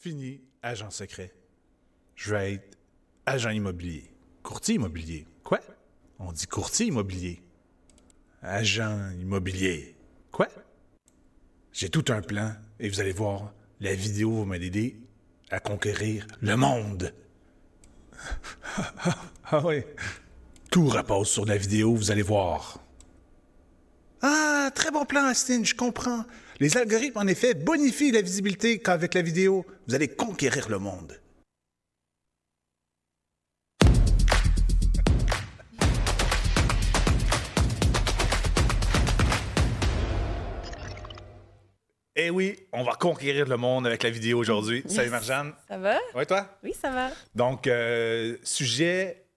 Fini, agent secret. Je vais être agent immobilier. Courtier immobilier. Quoi? On dit courtier immobilier. Agent immobilier. Quoi? J'ai tout un plan et vous allez voir, la vidéo va m'aider à conquérir le monde. ah oui. Tout repose sur la vidéo, vous allez voir. Ah, très bon plan, Austin, je comprends. Les algorithmes, en effet, bonifient la visibilité qu'avec la vidéo, vous allez conquérir le monde. Eh oui, on va conquérir le monde avec la vidéo aujourd'hui. Salut Marjane. Ça va? Ouais, toi? Oui, ça va. Donc, euh, sujet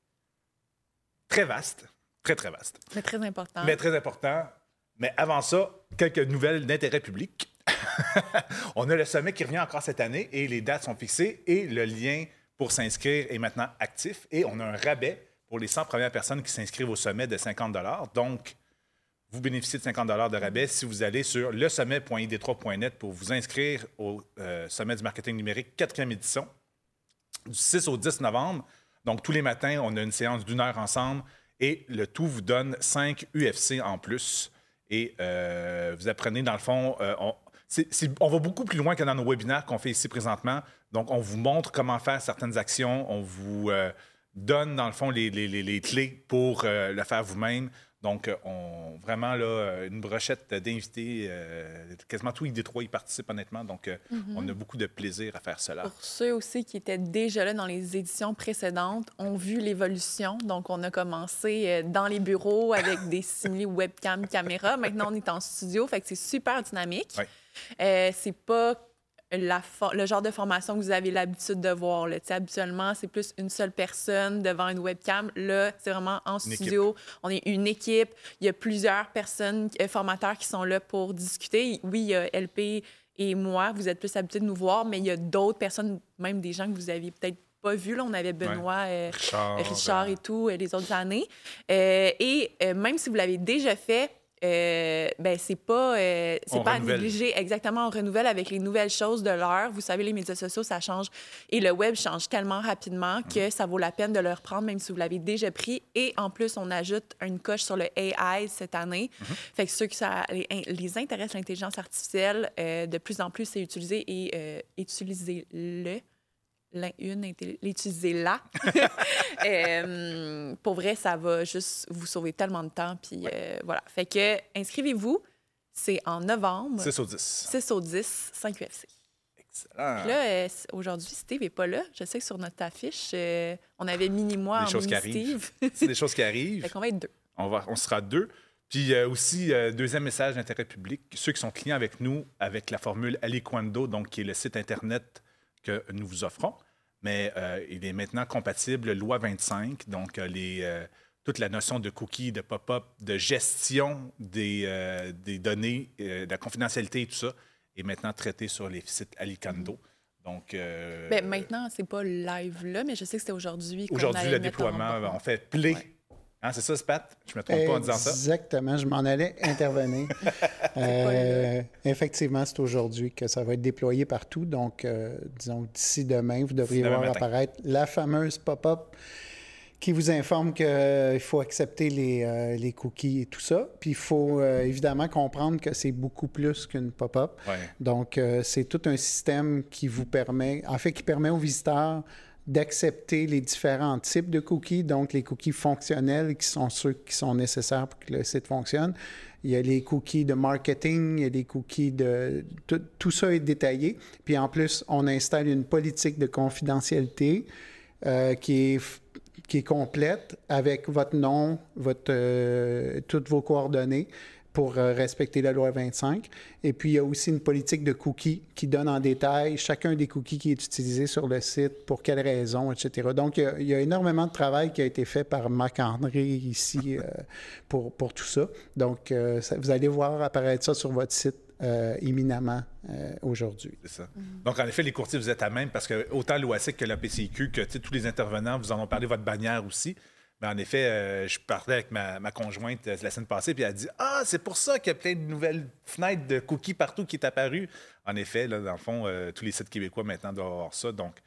très vaste. Très, très vaste. Mais très important. Mais très important. Mais avant ça, quelques nouvelles d'intérêt public. on a le sommet qui revient encore cette année et les dates sont fixées et le lien pour s'inscrire est maintenant actif et on a un rabais pour les 100 premières personnes qui s'inscrivent au sommet de 50 Donc, vous bénéficiez de 50 de rabais si vous allez sur le sommet.id3.net pour vous inscrire au euh, sommet du marketing numérique, quatrième édition, du 6 au 10 novembre. Donc, tous les matins, on a une séance d'une heure ensemble et le tout vous donne 5 UFC en plus. Et euh, vous apprenez, dans le fond, euh, on, va beaucoup plus loin que dans nos webinaires qu'on fait ici présentement. Donc, on vous montre comment faire certaines actions, on vous donne, dans le fond, les, les, les clés pour le faire vous-même. Donc, euh, on, vraiment, là, euh, une brochette d'invités, euh, quasiment tous les Détroit y participent, honnêtement. Donc, mhm. on a beaucoup de plaisir à faire cela. Pour ceux aussi qui étaient déjà là dans les éditions précédentes, ont vu l'évolution. Donc, on a commencé dans les bureaux avec des simili webcam, caméra. Maintenant, on est en studio, fait que c'est super dynamique. c'est pas le genre de formation que vous avez l'habitude de voir. Là. Habituellement, c'est plus une seule personne devant une webcam. Là, c'est vraiment en studio. On est une équipe. Il y a plusieurs personnes, euh, formateurs qui sont là pour discuter. Oui, il y a LP et moi. Vous êtes plus habitués de nous voir, mais il y a d'autres personnes, même des gens que vous aviez peut-être pas vu. Là, on avait Benoît, euh, Richard, et tout les autres années. Euh, et même si vous l'avez déjà fait, euh, ben c'est pas euh, c'est pas à négliger. Exactement on renouvelle avec les nouvelles choses de l'heure. Vous savez les médias sociaux ça change et le web change tellement rapidement que mm. ça vaut la peine de le reprendre même si vous l'avez déjà pris. Et en plus on ajoute une coche sur le AI cette année. Mm-hmm. fait que ceux qui ça les, les intéresse l'intelligence artificielle euh, de plus en plus c'est utilisé et utiliser le une, l'utiliser là. euh, pour vrai, ça va juste vous sauver tellement de temps. Puis euh, voilà. Fait que inscrivez-vous. C'est en novembre. 6 au 10. 6 au 10, 5 UFC. Excellent. là, euh, aujourd'hui, Steve n'est pas là. Je sais que sur notre affiche, on avait mini-moi en mini Steve. C'est des choses qui arrivent. fait qu'on va être deux. On, va, on sera deux. Puis aussi, deuxième message d'intérêt public, ceux qui sont clients avec nous, avec la formule Aliquando, donc qui est le site Internet que nous vous offrons, mais euh, il est maintenant compatible loi 25, donc euh, les, euh, toute la notion de cookies, de pop-up, de gestion des, des données, de la confidentialité et tout ça est maintenant traité sur les sites Alicando. Donc, Bien, maintenant, c'est pas live là, mais je sais que c'était aujourd'hui. Aujourd'hui, le déploiement, on fait play Hein, c'est ça, Spat? Je me trompe pas en disant ça? Exactement, je m'en allais intervenir. euh, effectivement, c'est aujourd'hui que ça va être déployé partout. Donc, euh, disons, d'ici demain, vous devriez voir apparaître la fameuse pop-up qui vous informe qu'il euh, faut accepter les, euh, les, cookies et tout ça. Puis il faut évidemment comprendre que c'est beaucoup plus qu'une pop-up. Donc, c'est tout un système qui vous permet, en fait, qui permet aux visiteurs d'accepter les différents types de cookies, donc les cookies fonctionnels qui sont ceux qui sont nécessaires pour que le site fonctionne. Il y a les cookies de marketing, il y a des cookies de... Tout, ça est détaillé. Puis en plus, on installe une politique de confidentialité euh, qui est qui est complète avec votre nom, votre, euh, toutes vos coordonnées pour euh, respecter la loi 25. Et puis, il y a aussi une politique de cookies qui donne en détail chacun des cookies qui est utilisé sur le site, pour quelles raisons, etc. Donc, il y a, énormément de travail qui a été fait par Marc-André ici euh, pour, pour tout ça. Donc, euh, vous allez voir apparaître ça sur votre site éminemment aujourd'hui. C'est ça. Donc, en effet, les courtiers, vous êtes à même parce que autant l'OASIC que la PCQ, que tous les intervenants vous en ont parlé, votre bannière aussi. Mais en effet, euh, je parlais avec ma, ma conjointe euh, la semaine passée, puis elle a dit Ah, c'est pour ça qu'il y a plein de nouvelles fenêtres de cookies partout qui est apparu. En effet, là, dans le fond, euh, tous les sites québécois maintenant doivent avoir ça. Donc,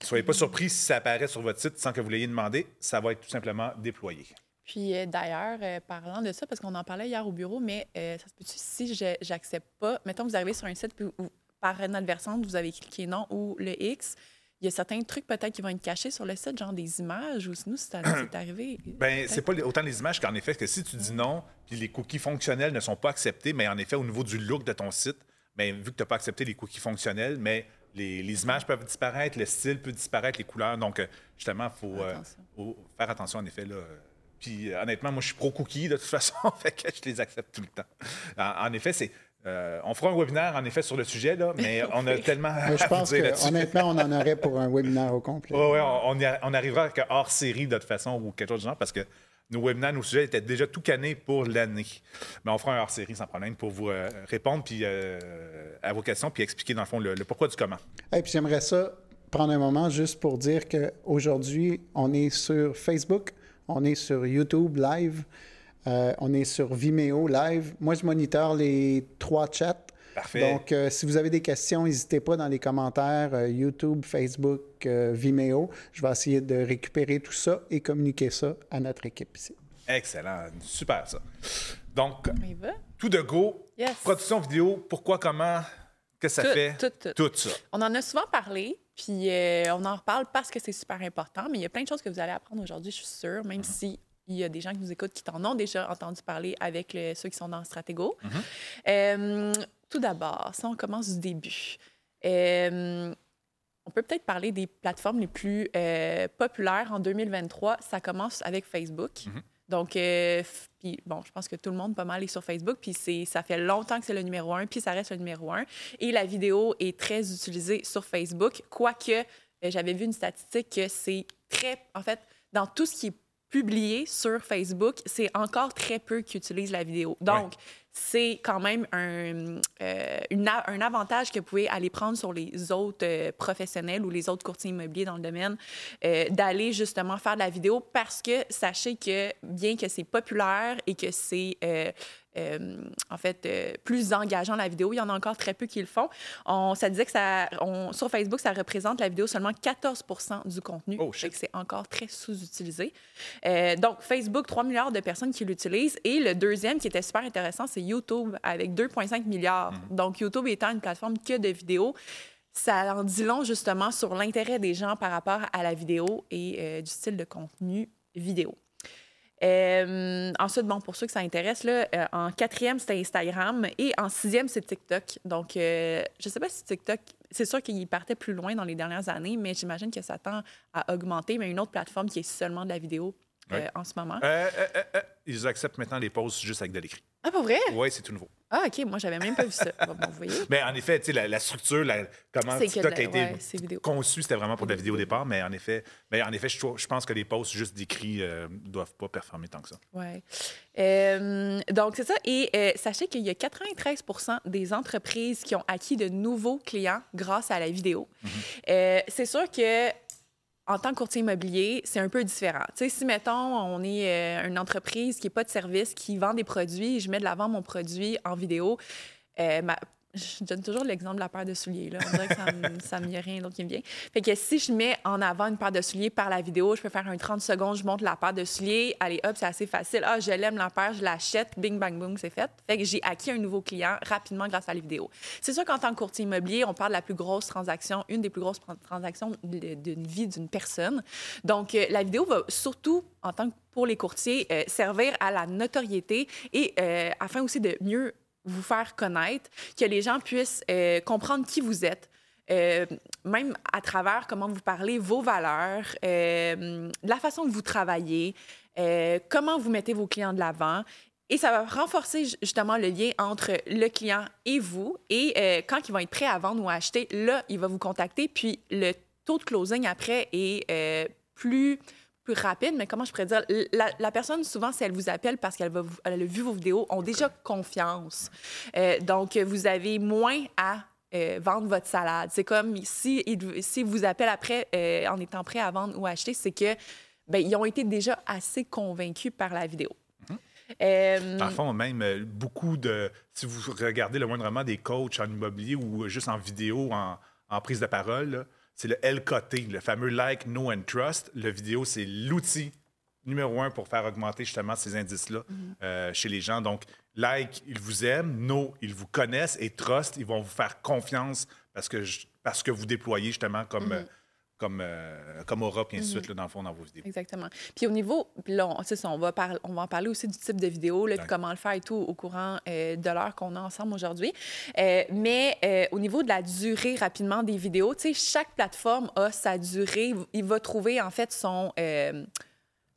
soyez pas surpris si ça apparaît sur votre site sans que vous l'ayez demandé. Ça va être tout simplement déployé. Puis d'ailleurs, parlant de ça, parce qu'on en parlait hier au bureau, mais ça se peut-tu si j'accepte pas, mettons vous arrivez sur un site puis où, par inadvertance vous avez cliqué non ou le X, il y a certains trucs peut-être qui vont être cachés sur le site, genre des images ou sinon c'est c'est arrivé. Ben, c'est pas autant les images qu'en effet que si tu dis non, puis les cookies fonctionnels ne sont pas acceptés, mais en effet, au niveau du look de ton site, ben, vu que tu n'as pas accepté les cookies fonctionnels, mais les, les images peuvent disparaître, le style peut disparaître, les couleurs. Donc, euh, justement, il faut, euh, Attention. faut faire attention, en effet. Là. Puis, euh, honnêtement, moi, je suis pro-cookies, de toute façon, fait que je les accepte tout le temps. En, en effet, c'est. Euh, on fera un webinaire, en effet, sur le sujet, là, mais on a tellement. Je à vous pense dire que, honnêtement, on en aurait pour un webinaire au complet. Oui, ouais, on, arrivera avec hors série de toute façon ou quelque chose du genre parce que nos webinaires, nos sujets étaient déjà tout canés pour l'année. Mais on fera un hors série sans problème pour vous euh, répondre puis, euh, à vos questions puis expliquer dans le fond le, le pourquoi du comment. Et puis j'aimerais ça prendre un moment juste pour dire qu'aujourd'hui, on est sur Facebook, on est sur YouTube Live, euh, on est sur Vimeo Live. Moi, je moniteur les trois chats. Parfait. Donc, euh, si vous avez des questions, n'hésitez pas dans les commentaires euh, YouTube, Facebook, euh, Vimeo. Je vais essayer de récupérer tout ça et communiquer ça à notre équipe ici. Excellent, super ça. Donc, tout de go, Yes. production vidéo, pourquoi, comment, qu'est-ce que ça fait? tout, tout. Tout ça? On en a souvent parlé, puis euh, on en reparle parce que c'est super important, mais il y a plein de choses que vous allez apprendre aujourd'hui, je suis sûre, même si il y a des gens qui nous écoutent qui t'en ont déjà entendu parler avec le- ceux qui sont dans Stratégo. Euh, tout d'abord, si on commence du début, euh, on peut peut-être parler des plateformes les plus euh, populaires en 2023. Ça commence avec Facebook. Donc, euh, f- puis bon, je pense que tout le monde pas mal est sur Facebook, puis c'est, ça fait longtemps que c'est le numéro un, puis ça reste le numéro un. Et la vidéo est très utilisée sur Facebook, quoique euh, j'avais vu une statistique que c'est très, en fait, dans tout ce qui est publié sur Facebook, c'est encore très peu qui utilisent la vidéo. Donc, c'est quand même un, euh, une un avantage que vous pouvez aller prendre sur les autres euh, professionnels ou les autres courtiers immobiliers dans le domaine, euh, d'aller justement faire de la vidéo parce que sachez que bien que c'est populaire et que c'est euh, en fait euh, plus engageant la vidéo, il y en a encore très peu qui le font. On, ça disait que ça, on- sur Facebook, ça représente la vidéo seulement 14% du contenu. Oh, Fait que c'est encore très sous-utilisé. Euh, donc, Facebook, 3 milliards de personnes qui l'utilisent. Et le deuxième qui était super intéressant, c'est YouTube avec 2,5 milliards. Donc, YouTube étant une plateforme que de vidéos, ça en dit long justement sur l'intérêt des gens par rapport à la vidéo et euh, du style de contenu vidéo. Euh, ensuite, bon, pour ceux que ça intéresse, là, euh, en quatrième, c'était Instagram et en sixième, c'est TikTok. Donc, euh, je ne sais pas si TikTok, c'est sûr qu'il partait plus loin dans les dernières années, mais j'imagine que ça tend à augmenter. Mais une autre plateforme qui est seulement de la vidéo euh, en ce moment. Euh, euh, euh, euh, ils acceptent maintenant les posts juste avec de l'écrit. Ah, pas vrai? Oui, c'est tout nouveau. Ah, OK, moi, j'avais même pas vu ça. Bon, bon, vous voyez? Mais en effet, la, la structure, la- comment TikTok de- a été ouais, conçu, c'était vraiment pour de la vidéo au départ, mais en effet, mais en effet je, pense que les posts juste d'écrit ne doivent pas performer tant que ça. Oui. donc, c'est ça. Et sachez qu'il y a 93% des entreprises qui ont acquis de nouveaux clients grâce à la vidéo. Euh, c'est sûr que en tant que courtier immobilier, c'est un peu différent. Tu sais, si, mettons, on est euh, une entreprise qui n'est pas de service, qui vend des produits, je mets de l'avant mon produit en vidéo, euh, je donne toujours l'exemple de la paire de souliers. Là. On dirait que ça me, ça me y rien qui me vient. Fait que si je mets en avant une paire de souliers par la vidéo, je peux faire un 30 secondes, je montre la paire de souliers. Allez, hop, c'est assez facile. Ah, je l'aime la paire, je l'achète. Bing, bang, boom, c'est fait. Fait que j'ai acquis un nouveau client rapidement grâce à la vidéo. C'est sûr qu'en tant que courtier immobilier, on parle de la plus grosse transaction, une des plus grosses tran- transactions d'une vie d'une personne. Donc, euh, la vidéo va surtout, en tant que pour les courtiers, euh, servir à la notoriété et euh, afin aussi de mieux vous faire connaître, que les gens puissent euh, comprendre qui vous êtes, euh, même à travers comment vous parlez, vos valeurs, euh, la façon que vous travaillez, comment vous mettez vos clients de l'avant. Et ça va renforcer ju- justement le lien entre le client et vous. Et quand ils vont être prêts à vendre ou à acheter, là, il va vous contacter. Puis le taux de closing après est plus plus rapide, mais comment je pourrais dire? La, la personne, souvent, si elle vous appelle parce qu'elle elle a vu vos vidéos, ont déjà confiance. Euh, donc, vous avez moins à euh, vendre votre salade. C'est comme si il si vous appelle après euh, en étant prêt à vendre ou acheter, c'est que ben, ils ont été déjà assez convaincus par la vidéo. Mhm. Euh, fond, même beaucoup de. Si vous regardez le moindrement des coachs en immobilier ou juste en vidéo, en, en prise de parole, là, c'est le LKT, le fameux Like, Know and Trust. Le vidéo, c'est l'outil numéro un pour faire augmenter justement ces indices-là euh, chez les gens. Donc, Like, ils vous aiment. Know, ils vous connaissent. Et Trust, ils vont vous faire confiance parce que, je- parce que vous déployez justement comme, euh, comme, euh, comme Aura, puis ainsi de suite, là, dans le fond, dans vos vidéos. Exactement. Puis au niveau, puis là, on, ça, on, va par- on va en parler aussi du type de vidéo, là, puis comment le faire et tout au courant euh, de l'heure qu'on a ensemble aujourd'hui. Euh, mais euh, au niveau de la durée rapidement des vidéos, tu sais, chaque plateforme a sa durée. Il va trouver en fait son.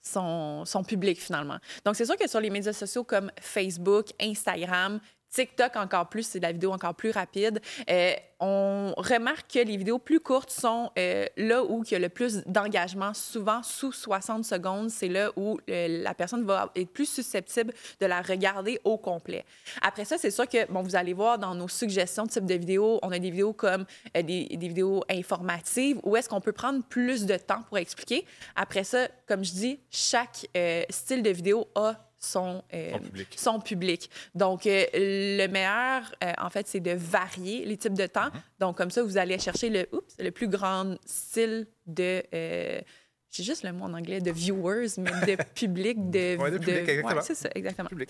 son, son public finalement. Donc, c'est sûr que sur les médias sociaux comme Facebook, Instagram, TikTok encore plus, c'est la vidéo encore plus rapide. Euh, on remarque que les vidéos plus courtes sont euh, là où il y a le plus d'engagement, souvent sous 60 secondes. C'est là où euh, la personne va être plus susceptible de la regarder au complet. Après ça, c'est sûr que bon, vous allez voir dans nos suggestions de type de vidéos, on a des vidéos comme des, des vidéos informatives où est-ce qu'on peut prendre plus de temps pour expliquer. Après ça, comme je dis, chaque style de vidéo a son, euh, Son public. son public. Donc, euh, le meilleur, euh, en fait, c'est de varier les types de temps. Mhm. Donc, comme ça, vous allez chercher le, oups, le plus grand style de... j'ai juste le mot en anglais de viewers, mais de public, de... Ouais, de public, exactement. ouais, c'est ça, exactement. Public.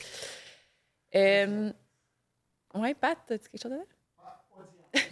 Ouais, Pat, as-tu quelque chose à dire?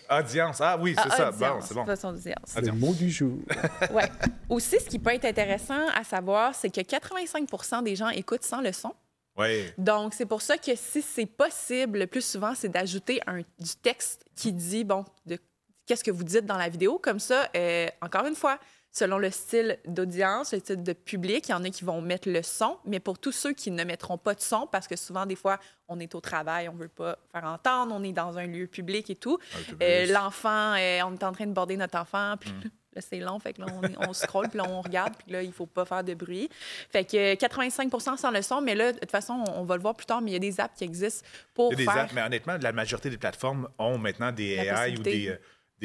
Audience. Ah oui, c'est Ah, ça. Bon, c'est bon. façon d'audience. Le Audience. mot du jour. Ouais. Aussi, ce qui peut être intéressant à savoir, c'est que 85% des gens écoutent sans le son. Oui. Donc, c'est pour ça que si c'est possible, le plus souvent, c'est d'ajouter un, du texte qui dit, bon, de qu'est-ce que vous dites dans la vidéo. Comme ça, euh, encore une fois, selon le style d'audience, le style de public, il y en a qui vont mettre le son, mais pour tous ceux qui ne mettront pas de son, parce que souvent, des fois, on est au travail, on ne veut pas faire entendre, on est dans un lieu public et tout. Euh, L'enfant, euh, on est en train de border notre enfant, puis là, c'est long, fait que là, on, on scrolle, puis là, on regarde, puis là, il faut pas faire de bruit. Fait que euh, 85% sans le son, mais là, de toute façon, on, on va le voir plus tard, mais il y a des apps qui existent pour Il y a des faire... apps, mais honnêtement, la majorité des plateformes ont maintenant des La AI ou des, euh,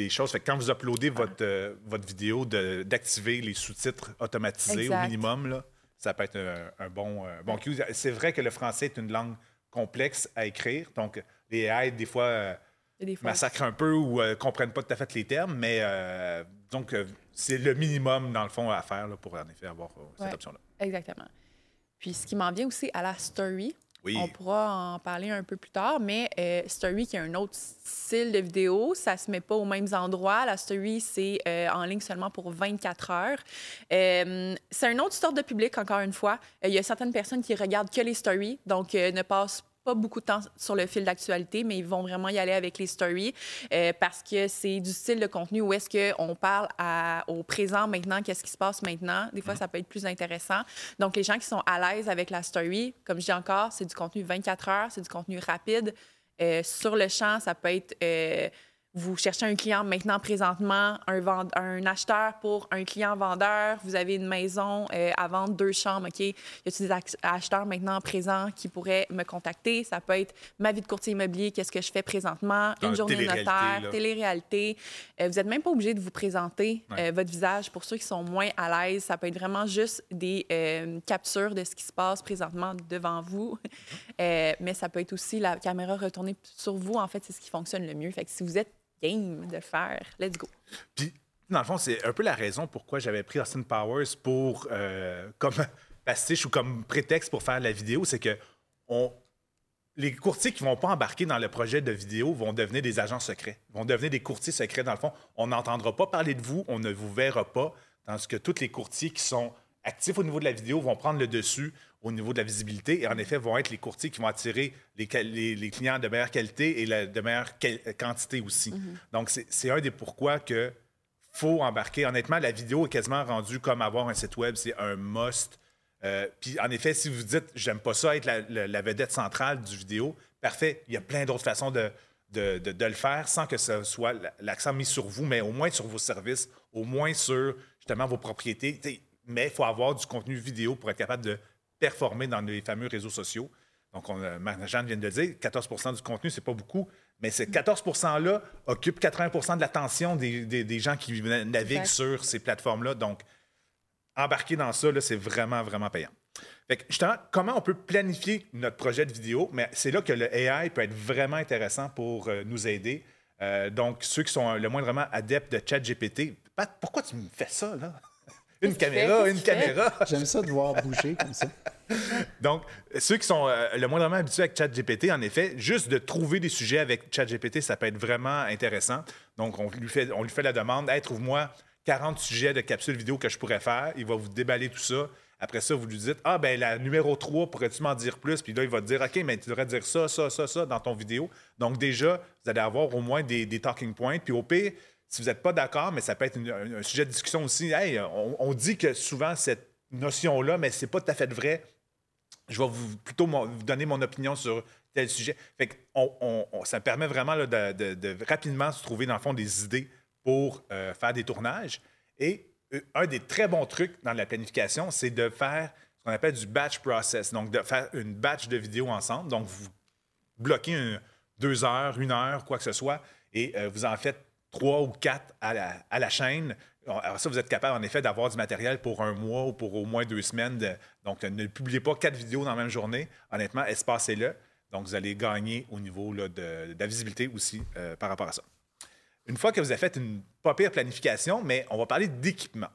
des choses. Fait que quand vous uploadez votre, euh, votre vidéo, d'activer les sous-titres automatisés Exact. au minimum, là, ça peut être un, un bon, euh, bon cue. C'est vrai que le français est une langue complexe à écrire. Donc, les AI, des fois, euh, des fois- massacrent un peu ou ne comprennent pas tout à fait les termes, mais donc, c'est le minimum, dans le fond, à faire là, pour en effet avoir cette Ouais. option-là. Exactement. Puis ce qui m'en vient aussi à la story, On pourra en parler un peu plus tard, mais euh, story qui est un autre style de vidéo, ça se met pas aux mêmes endroits. La story, c'est euh, en ligne seulement pour 24 heures. Euh, c'est une autre sorte de public, encore une fois. Il y a certaines personnes qui regardent que les stories, donc ne passent pas beaucoup de temps sur le fil d'actualité, mais ils vont vraiment y aller avec les stories euh, parce que c'est du style de contenu où est-ce qu'on parle à- au présent maintenant, qu'est-ce qui se passe maintenant. Des fois, ça peut être plus intéressant. Donc, les gens qui sont à l'aise avec la story, comme je dis encore, c'est du contenu 24 heures, c'est du contenu rapide. Euh, sur le champ, ça peut être euh, vous cherchez un client maintenant, présentement, un, vend- un acheteur pour un client vendeur. Vous avez une maison euh, à vendre, deux chambres. OK? Y a-t-il des ac- acheteurs maintenant présents qui pourraient me contacter? Ça peut être ma vie de courtier immobilier, qu'est-ce que je fais présentement, Dans une journée notaire, télé-réalité. Euh, vous n'êtes même pas obligé de vous présenter Ouais. euh, votre visage pour ceux qui sont moins à l'aise. Ça peut être vraiment juste des captures de ce qui se passe présentement devant vous. Euh, mais ça peut être aussi la caméra retournée sur vous. En fait, c'est ce qui fonctionne le mieux. Fait que si vous êtes game de le faire, let's go. Puis, dans le fond, c'est un peu la raison pourquoi j'avais pris Austin Powers pour euh, comme pastiche ou comme prétexte pour faire la vidéo, c'est que on, les courtiers qui vont pas embarquer dans le projet de vidéo vont devenir des agents secrets, vont devenir des courtiers secrets. Dans le fond, on n'entendra pas parler de vous, on ne vous verra pas, tandis que tous les courtiers qui sont actifs au niveau de la vidéo vont prendre le dessus au niveau de la visibilité et en effet vont être les courtiers qui vont attirer les, qual- les- les clients de meilleure qualité et la- de meilleure quantité aussi. Donc, c'est un des pourquoi que faut embarquer. Honnêtement, la vidéo est quasiment rendue comme avoir un site web, c'est un must. Euh, Puis en effet, si vous dites j'aime pas ça être la, la- la vedette centrale du vidéo, parfait. Il y a plein d'autres façons de, de, de- de le faire sans que ce soit la- l'accent mis sur vous, mais au moins sur vos services, au moins sur justement vos propriétés. T'sais, mais il faut avoir du contenu vidéo pour être capable de performer dans les fameux réseaux sociaux. Donc, on, euh, Marc-Jeanne vient de le dire, 14% du contenu, c'est pas beaucoup, mais ces 14 %-là occupent 80% de l'attention des, des- des gens qui naviguent Exact. sur ces plateformes-là. Donc, embarquer dans ça, c'est vraiment, vraiment payant. Fait que, justement, comment on peut planifier notre projet de vidéo? Mais c'est là que le AI peut être vraiment intéressant pour euh, nous aider. Euh, donc, ceux qui sont le moindrement adeptes de ChatGPT, Pat, pourquoi tu me fais ça, là? Une caméra, une caméra. J'aime ça de voir bouger comme ça. Donc, ceux qui sont euh, le moindrement habitués avec ChatGPT, en effet, juste de trouver des sujets avec ChatGPT, ça peut être vraiment intéressant. Donc, on lui fait, on lui fait la demande Hey, trouve-moi 40 sujets de capsules vidéo que je pourrais faire. Il va vous déballer tout ça. Après ça, vous lui dites Ah, ben la numéro 3, pourrais-tu m'en dire plus Puis là, il va te dire OK, mais tu devrais dire ça, ça, ça, ça dans ton vidéo. Donc, déjà, vous allez avoir au moins des, talking points. Puis au pire, si vous n'êtes pas d'accord, mais ça peut être un, sujet de discussion aussi. Hey, on, dit que souvent cette notion-là, mais c'est pas tout à fait vrai. Je vais vous, plutôt vous donner mon opinion sur tel sujet. Fait ça permet vraiment de, rapidement se trouver, dans le fond, des idées pour euh, faire des tournages. Et euh, un des très bons trucs dans la planification, c'est de faire ce qu'on appelle du batch process. Donc, de faire une batch de vidéos ensemble. Donc, vous bloquez deux heures, une heure, quoi que ce soit, et euh, vous en faites trois ou quatre à la, chaîne. Alors ça, vous êtes capable, en effet, d'avoir du matériel pour un mois ou pour au moins deux semaines. donc, ne publiez pas quatre vidéos dans la même journée. Honnêtement, espacez-le. Donc, vous allez gagner au niveau de, la visibilité aussi euh, par rapport à ça. Une fois que vous avez fait une pas pire planification, mais on va parler d'équipement.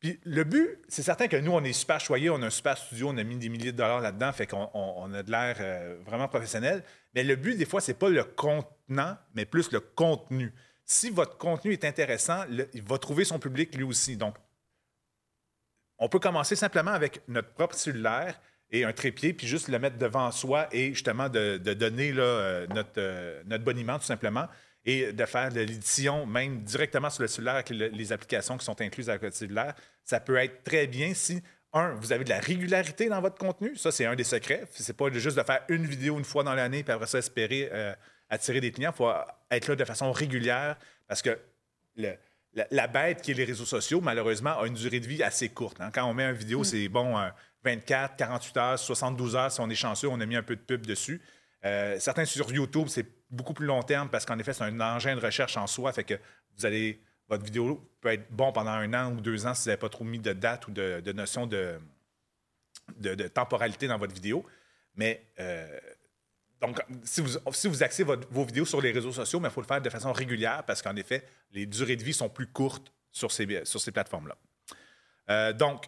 Puis le but, c'est certain que nous, on est super choyés, on a un super studio, on a mis des milliers de dollars là-dedans, fait qu'on a de l'air euh, vraiment professionnel. Mais le but, des fois, c'est pas le contenant, mais plus le contenu si votre contenu est intéressant, il va trouver son public lui aussi. Donc, on peut commencer simplement avec notre propre cellulaire et un trépied, puis juste le mettre devant soi et justement de, donner euh, notre, euh, notre boniment tout simplement et de faire de l'édition même directement sur le cellulaire avec les applications qui sont incluses avec le cellulaire. Ça peut être très bien si, un, vous avez de la régularité dans votre contenu. Ça, c'est un des secrets. C'est pas juste de faire une vidéo une fois dans l'année puis après ça espérer euh, attirer des clients. Il faut être là de façon régulière parce que la, bête qui est les réseaux sociaux, malheureusement, a une durée de vie assez courte. Hein. Quand on met une vidéo, mm. c'est bon, 24, 48 heures, 72 heures. Si on est chanceux, on a mis un peu de pub dessus. Euh, certains sur YouTube, c'est beaucoup plus long terme parce qu'en effet, c'est un engin de recherche en soi. Fait que vous allez. Votre vidéo peut être bon pendant un an ou deux ans si vous n'avez pas trop mis de date ou de, notion de, de, temporalité dans votre vidéo. Mais euh, donc, si vous, si vous vos vidéos sur les réseaux sociaux, il faut le faire de façon régulière parce qu'en effet, les durées de vie sont plus courtes sur ces, sur ces plateformes-là. Euh, donc,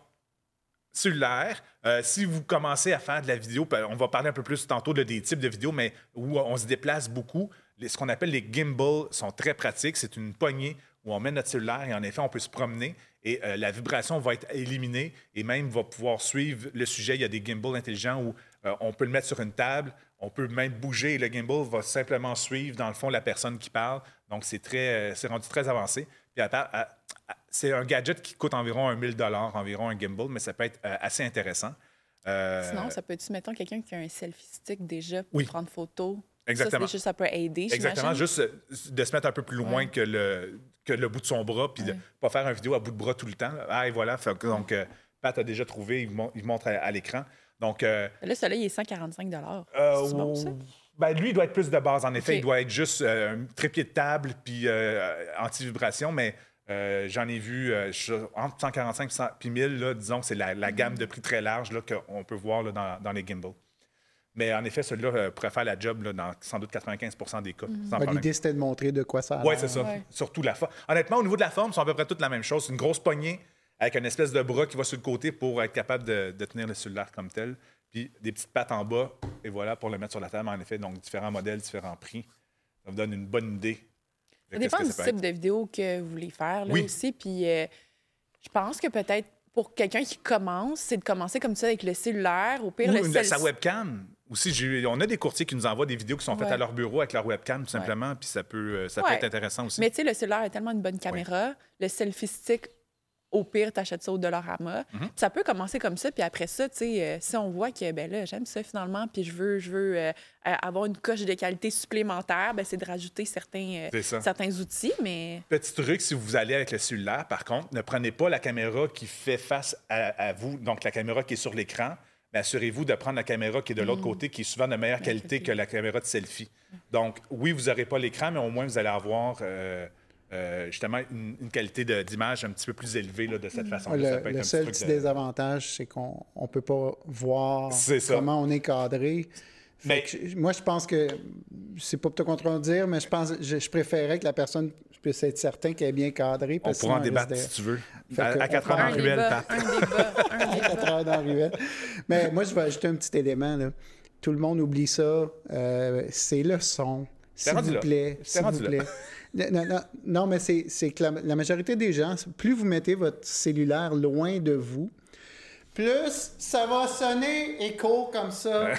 cellulaire, euh, si vous commencez à faire de la vidéo, ben, on va parler un peu plus tantôt de des types de vidéos, mais où on se déplace beaucoup, ce qu'on appelle les gimbals sont très pratiques. C'est une poignée où on met notre cellulaire et en effet, on peut se promener et euh, la vibration va être éliminée et même va pouvoir suivre le sujet. Il y a des gimbals intelligents où on peut le mettre sur une table, on peut même bouger et le gimbal va simplement suivre, dans le fond, la personne qui parle. Donc, c'est, très, euh, c'est rendu très avancé. Puis, c'est un gadget qui coûte environ un 1000 environ un gimbal, mais ça peut être euh, assez intéressant. Euh, Sinon, ça peut être, mettons, quelqu'un qui a un selfie stick déjà pour prendre photo. Exactement. Ça, ça peut aider. Exactement. Juste de se mettre un peu plus loin que, le, que le bout de son bras, puis de ne pas faire une vidéo à bout de bras tout le temps. Ah, et voilà. donc, Pat a déjà trouvé, il, montre à l'écran. Donc, euh, là, celui-là, il est 145 euh, C'est bon, ça? Ben, lui, il doit être plus de base, en effet. Il doit être juste euh, un trépied de table puis anti-vibration, mais j'en ai vu entre 145 et 1000, là, disons que c'est la, gamme de prix très large qu'on peut voir là, dans, les gimbals. Mais en effet, celui-là pourrait faire la job dans sans doute 95% des cas. Mm-hmm. L'idée, c'était de montrer de quoi ça a Oui, c'est ça. Surtout la forme. Honnêtement, au niveau de la forme, c'est à peu près toutes la même chose. C'est une grosse poignée avec une espèce de bras qui va sur le côté pour être capable de, tenir le cellulaire comme tel. Puis des petites pattes en bas, et voilà, pour le mettre sur la table, en effet. Donc, différents modèles, différents prix. Ça vous donne une bonne idée. Ça dépend du type de vidéo que vous voulez faire là, aussi. Puis euh, je pense que peut-être pour quelqu'un qui commence, c'est de commencer comme ça avec le cellulaire, au pire, Ou le sa webcam. Aussi, on a des courtiers qui nous envoient des vidéos qui sont faites à leur bureau avec leur webcam, tout simplement, puis ça peut, euh, ça peut être intéressant aussi. Mais tu sais, le cellulaire a tellement une bonne caméra. Le selfie stick au pire, tu achètes ça au Dollarama. Mhm. Ça peut commencer comme ça, puis après ça, tu sais, euh, si on voit que, ben là, j'aime ça finalement, puis je veux, je veux euh, avoir une coche de qualité supplémentaire, ben, c'est de rajouter certains, euh, certains outils, mais... Petit truc, si vous allez avec le cellulaire, par contre, ne prenez pas la caméra qui fait face à, vous, donc la caméra qui est sur l'écran, mais assurez-vous de prendre la caméra qui est de l'autre mm. côté, qui est souvent de meilleure qualité que la caméra de selfie. Donc, oui, vous n'aurez pas l'écran, mais au moins, vous allez avoir justement une, qualité d'image un petit peu plus élevée là, de cette façon. Le, le seul petit de... désavantage, c'est qu'on ne peut pas voir comment on est cadré. Mais, que, moi, je pense que, c'est pas pour te contredire, mais je pense je, je préférais que la personne puisse être certain qu'elle est bien cadrée. On pourra en débattre si tu veux. À, à 4 heures dans la ruelle, Pat. Un débat. Un débat. À 4 heures dans la ruelle. Mais moi, je vais ajouter un petit élément. Là. Tout le monde oublie ça. Euh, c'est le son. S'il vous plaît. S'il vous plaît. Non, non, non, mais c'est que la, la, majorité des gens, plus vous mettez votre cellulaire loin de vous, plus ça va sonner écho comme ça.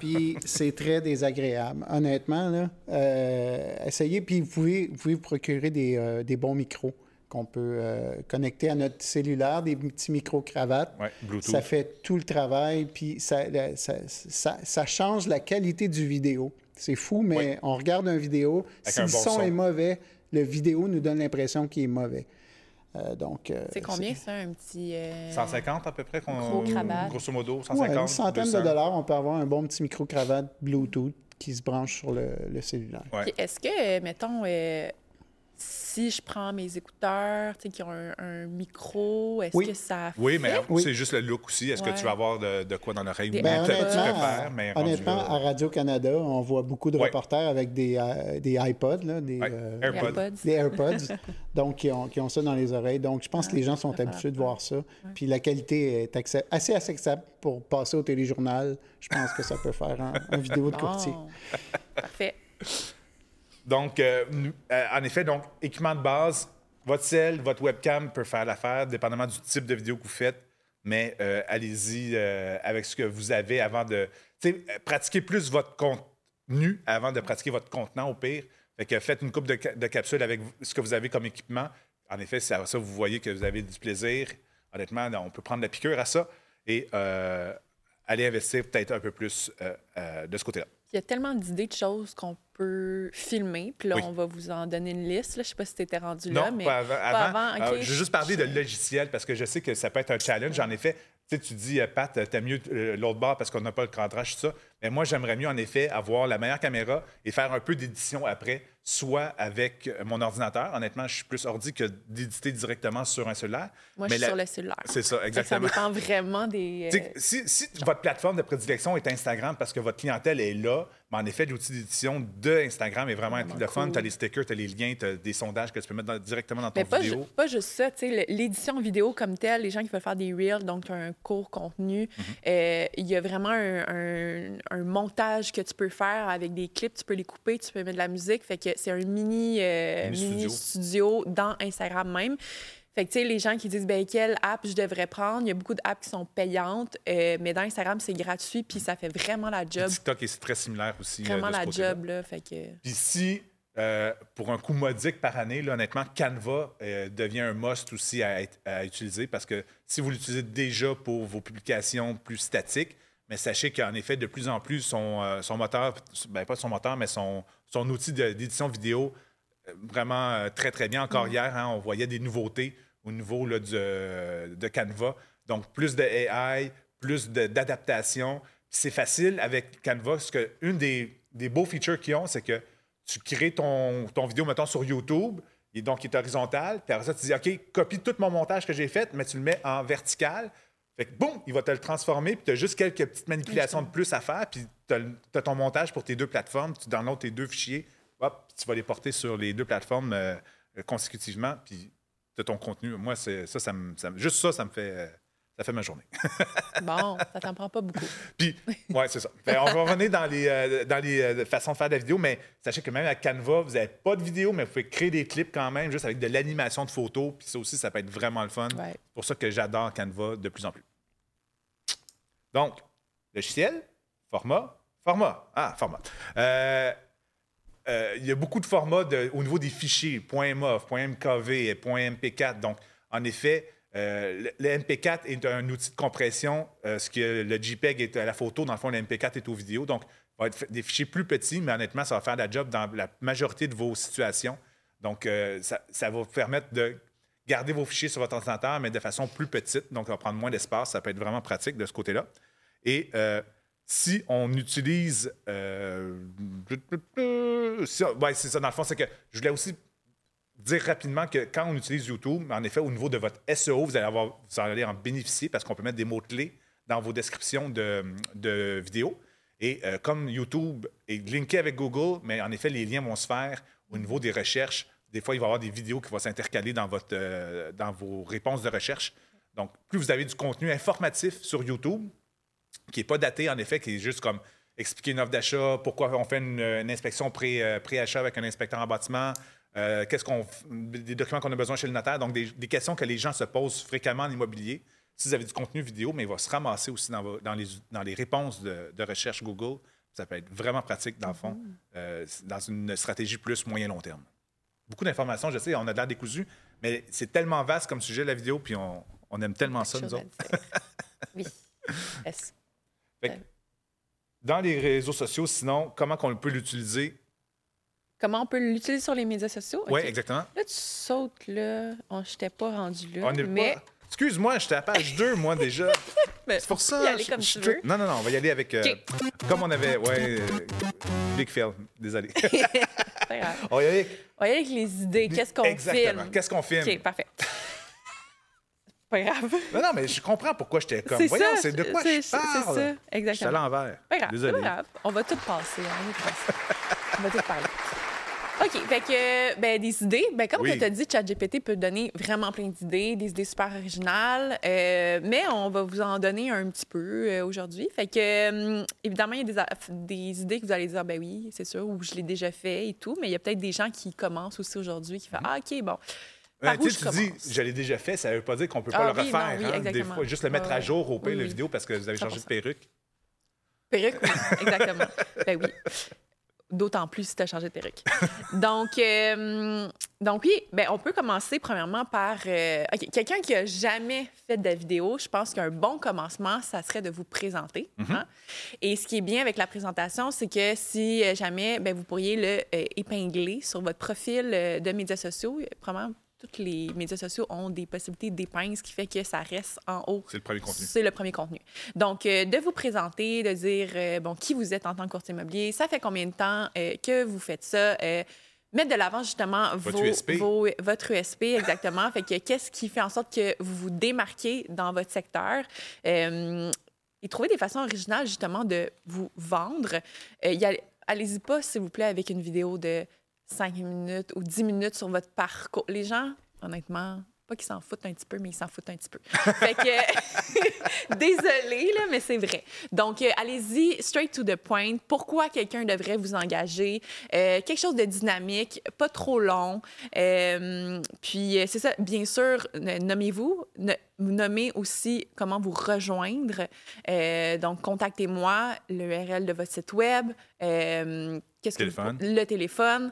puis c'est très désagréable, honnêtement. Là. Euh, essayez, puis vous pouvez, vous pouvez procurer des, euh, des bons micros qu'on peut euh, connecter à notre cellulaire, des petits micro-cravates. Ouais. Ça fait tout le travail, puis ça, ça, ça, ça change la qualité du vidéo. C'est fou, mais Oui. on regarde une vidéo, Avec si un le bon son, son. est mauvais, le vidéo nous donne l'impression qu'il est mauvais. Euh, donc, euh, C'est combien ça, un petit. euh, 150 à peu près, Gros grosso modo, Ouais, 150. une centaine 200. de dollars, on peut avoir un bon petit micro-cravate Bluetooth qui se branche sur le, le cellulaire. Ouais. Est-ce que, euh, mettons, euh, si je prends mes écouteurs, tu sais, qui ont un, un micro, est-ce Oui. que ça Oui, mais fait? Oui. c'est juste le look aussi. Est-ce que tu vas avoir de, de quoi dans l'oreille? Ou? Ben, Tu- tu honnêtement, préfères, mais à Radio-Canada, on voit beaucoup de Ouais. reporters avec des, euh, des iPods, là, des, Ouais, euh, AirPods. AirPods. des AirPods, donc qui ont, qui ont ça dans les oreilles. Donc, je pense que les gens sont habitués de voir ça. Puis la qualité est assez acceptable pour passer au téléjournal. Je pense que ça peut faire un, vidéo de courtier. Bon. Parfait. Donc, euh, euh, en effet, donc, équipement de base, votre cell, votre webcam peut faire l'affaire, dépendamment du type de vidéo que vous faites. Mais euh, allez-y avec ce que vous avez avant de. Pratiquez plus votre contenu avant de pratiquer votre contenant au pire. Fait que faites une coupe de, de capsules avec ce que vous avez comme équipement. En effet, c'est à ça vous voyez que vous avez du plaisir. Honnêtement, on peut prendre la piqûre à ça et aller investir peut-être un peu plus de ce côté-là. Il y a tellement d'idées de choses qu'on peut filmer. Puis là, Oui. on va vous en donner une liste. Là. Je sais pas si tu étais rendu Non, là, mais pas avant. pas avant. avant, Euh, OK. je vais juste parler de logiciel parce que je sais que ça peut être un challenge. En effet, tu sais, tu dis, euh, Pat, t'aimes mieux euh, l'autre bord parce qu'on n'a pas le cadrage, tout ça. Mais moi, j'aimerais mieux, en effet, avoir la meilleure caméra et faire un peu d'édition après, soit avec mon ordinateur. Honnêtement, je suis plus ordi que d'éditer directement sur un cellulaire. Moi, Mais je suis la- sur le cellulaire. C'est ça, exactement. Ça dépend vraiment des. Euh, Si, si votre plateforme de prédilection est Instagram parce que votre clientèle est là, mais en effet, l'outil d'édition de Instagram est vraiment Vraiment le fun. cool. Tu as les stickers, tu as les liens, tu as des sondages que tu peux mettre dans- directement dans ton Mais pas, vidéo. ju- pas juste ça, tu sais, le- l'édition vidéo comme telle, les gens qui veulent faire des reels, donc un court contenu, Mhm. euh, il y a vraiment un, un- un montage que tu peux faire avec des clips, tu peux les couper, tu peux mettre de la musique, fait que c'est un mini, euh, Mini mini studio. studio dans Instagram même. Fait que, tu sais, les gens qui disent, ben, quelle app je devrais prendre, il y a beaucoup d'apps qui sont payantes, euh, mais dans Instagram, c'est gratuit, puis ça fait vraiment la job, TikTok est très similaire aussi. euh, vraiment de ce la job, là, fait que... Puis si, euh, pour un coût modique par année, là, honnêtement, Canva devient un must aussi à, être- à utiliser parce que si vous l'utilisez déjà pour vos publications plus statiques, mais sachez qu'en effet, de plus en plus, son, euh, son moteur, ben pas son moteur, mais son, son outil d'édition vidéo, euh, vraiment euh, très, très bien. Encore hier, hein, on voyait des nouveautés au niveau là, du, de Canva. Donc, plus de AI, plus d'adaptation. C'est facile avec Canva, parce que une des, des beaux features qu'ils ont, c'est que tu crées ton, ton vidéo, mettons, sur YouTube, et donc il est horizontal, puis après ça, tu dis, OK, copie tout mon montage que j'ai fait, mais tu le mets en vertical. Fait que, boum, il va te le transformer, puis tu as juste quelques petites manipulations de plus à faire, puis tu as, ton montage pour tes deux plateformes, tu downloads tes deux fichiers, hop, tu vas les porter sur les deux plateformes euh, euh, consécutivement, puis tu as ton contenu. Moi, ça, ça me- ça juste ça, ça me fait, euh, ça fait ma journée. Bon, ça t'en prend pas beaucoup. Puis, ouais, c'est ça. Fait, on va revenir dans les, euh, dans les euh, façons de faire de la vidéo, mais sachez que même avec Canva, vous n'avez pas de vidéo, mais vous pouvez créer des clips quand même, juste avec de l'animation de photos. Puis ça aussi, ça peut être vraiment le fun. Ouais. C'est pour ça que j'adore Canva de plus en plus. Donc, logiciel, format, format. Ah, format. Euh, euh, il y a beaucoup de formats au niveau des fichiers, .mov, .mkv, .mp4. Donc, en effet, euh, le, le MP4 est un outil de compression, euh, ce que le JPEG est à la photo, dans le fond, le MP4 est aux vidéos. Donc, va être des fichiers plus petits, mais honnêtement, ça va faire la job dans la majorité de vos situations. Donc, ça, ça va vous permettre de garder vos fichiers sur votre ordinateur, mais de façon plus petite. Donc, ça va prendre moins d'espace. Ça peut être vraiment pratique de ce côté-là. Et euh, si on utilise. euh, c'est ça, dans le fond, c'est que je voulais aussi dire rapidement que quand on utilise YouTube, en effet, au niveau de votre SEO, vous allez, avoir, en bénéficier parce qu'on peut mettre des mots-clés dans vos descriptions de, de vidéos. Et euh, comme YouTube est linké avec Google, mais en effet, les liens vont se faire au niveau des recherches. Des fois, il va y avoir des vidéos qui vont s'intercaler dans, votre, euh, dans vos réponses de recherche. Donc, plus vous avez du contenu informatif sur YouTube, qui n'est pas daté, en effet, qui est juste comme expliquer une offre d'achat, pourquoi on fait une, inspection euh, pré-achat avec un inspecteur en bâtiment, qu'est-ce qu'on, des documents qu'on a besoin chez le notaire. Donc, des, des, questions que les gens se posent fréquemment en immobilier si vous avez du contenu vidéo, mais il va se ramasser aussi dans, dans, les, dans les, réponses de, recherche Google. Ça peut être vraiment pratique, dans le fond, euh, dans une stratégie plus moyen-long terme. Beaucoup d'informations, je sais, on a de l'air décousu, mais c'est tellement vaste comme sujet, la vidéo, puis on, on aime tellement ça, nous autres. oui. dans les réseaux sociaux, sinon, comment on peut l'utiliser? Comment on peut l'utiliser sur les médias sociaux? Oui, exactement. Là, tu sautes là. On, je t'ai pas rendu là. mais... Excuse-moi, j'étais à page 2, moi, déjà. C'est pour ça. Y aller comme tu veux. Non, non, non, on va y aller avec. Euh, comme on avait. Ouais, euh, Big fail, désolé. on va y aller. On y avec les idées. Qu'est-ce qu'on filme? Exactement. Qu'est-ce qu'on filme? OK, parfait. Pas grave. Non, non, mais je comprends pourquoi j'étais comme. Voyons, c'est de quoi je parle. C'est ça, exactement. Je suis à l'envers. Pas grave. Désolé. Pas grave. On va tout passer. On va tout passer. on va tout parler. OK. Fait que, ben, des idées. Ben, comme tu as dit, ChatGPT peut donner vraiment plein d'idées, des idées super originales. Euh, mais on va vous en donner un petit peu euh, aujourd'hui. Fait que, hum, évidemment, il y a des, des, idées que vous allez dire, ben oui, c'est sûr, ou je l'ai déjà fait et tout. Mais il y a peut-être des gens qui commencent aussi aujourd'hui qui font, mm-hmm. ah, OK, bon. Par où tu je dis, je l'ai déjà fait, ça ne veut pas dire qu'on ne peut pas ah le refaire. Non, hein, des fois, juste le mettre à jour au pire, la vidéo, parce que vous avez changé de perruque. Perruque, oui, exactement. ben oui. D'autant plus si tu as changé de perruque. donc, euh, donc, oui, ben, on peut commencer premièrement par euh, quelqu'un qui a jamais fait de vidéo. Je pense qu'un bon commencement, ça serait de vous présenter. Hein. Et ce qui est bien avec la présentation, c'est que si euh, jamais, ben, vous pourriez le épingler sur votre profil de médias sociaux, probablement tous les médias sociaux ont des possibilités d'épingler, ce qui fait que ça reste en haut. C'est le premier contenu. C'est le premier contenu. Donc, euh, de vous présenter, de dire, euh, bon, qui vous êtes en tant que courtier immobilier, ça fait combien de temps euh, que vous faites ça, mettre de l'avant justement votre USP. votre USP, exactement. fait que qu'est-ce qui fait en sorte que vous vous démarquez dans votre secteur? et trouver des façons originales justement de vous vendre. Allez-y pas, s'il vous plaît, avec une vidéo de 5 minutes ou 10 minutes sur votre parcours. Les gens, honnêtement, pas qu'ils s'en foutent un petit peu, mais ils s'en foutent un petit peu. fait que, désolé, là, mais c'est vrai. Donc, euh, allez-y, straight to the point. Pourquoi quelqu'un devrait vous engager? Euh, quelque chose de dynamique, pas trop long. Euh, puis, c'est ça, bien sûr, nommez-vous. vous nommez aussi comment vous rejoindre. donc, contactez-moi, l'URL de votre site web. Qu'est-ce téléphone. Que le téléphone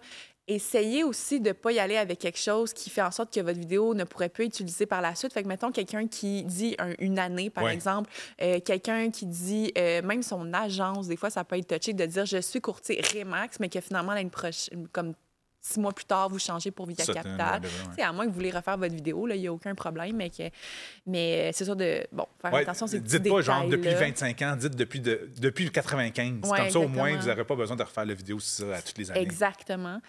essayez aussi de ne pas y aller avec quelque chose qui fait en sorte que votre vidéo ne pourrait plus être utilisée par la suite. Fait que, mettons, quelqu'un qui dit une année, par exemple, euh, quelqu'un qui dit, euh, même son agence, des fois, ça peut être touché de dire je suis courtier Remax, mais que finalement, l'année prochaine, comme six mois plus tard, vous changez pour Via Capital. C'est à moins que vous voulez refaire votre vidéo, il n'y a aucun problème, mais, que, mais c'est sûr de bon, faire attention à ces Dites pas genre depuis 25 ans, dites depuis, de, depuis 95. Comme ça, au moins, vous n'aurez pas besoin de refaire la vidéo ça, à toutes les années. Exactement.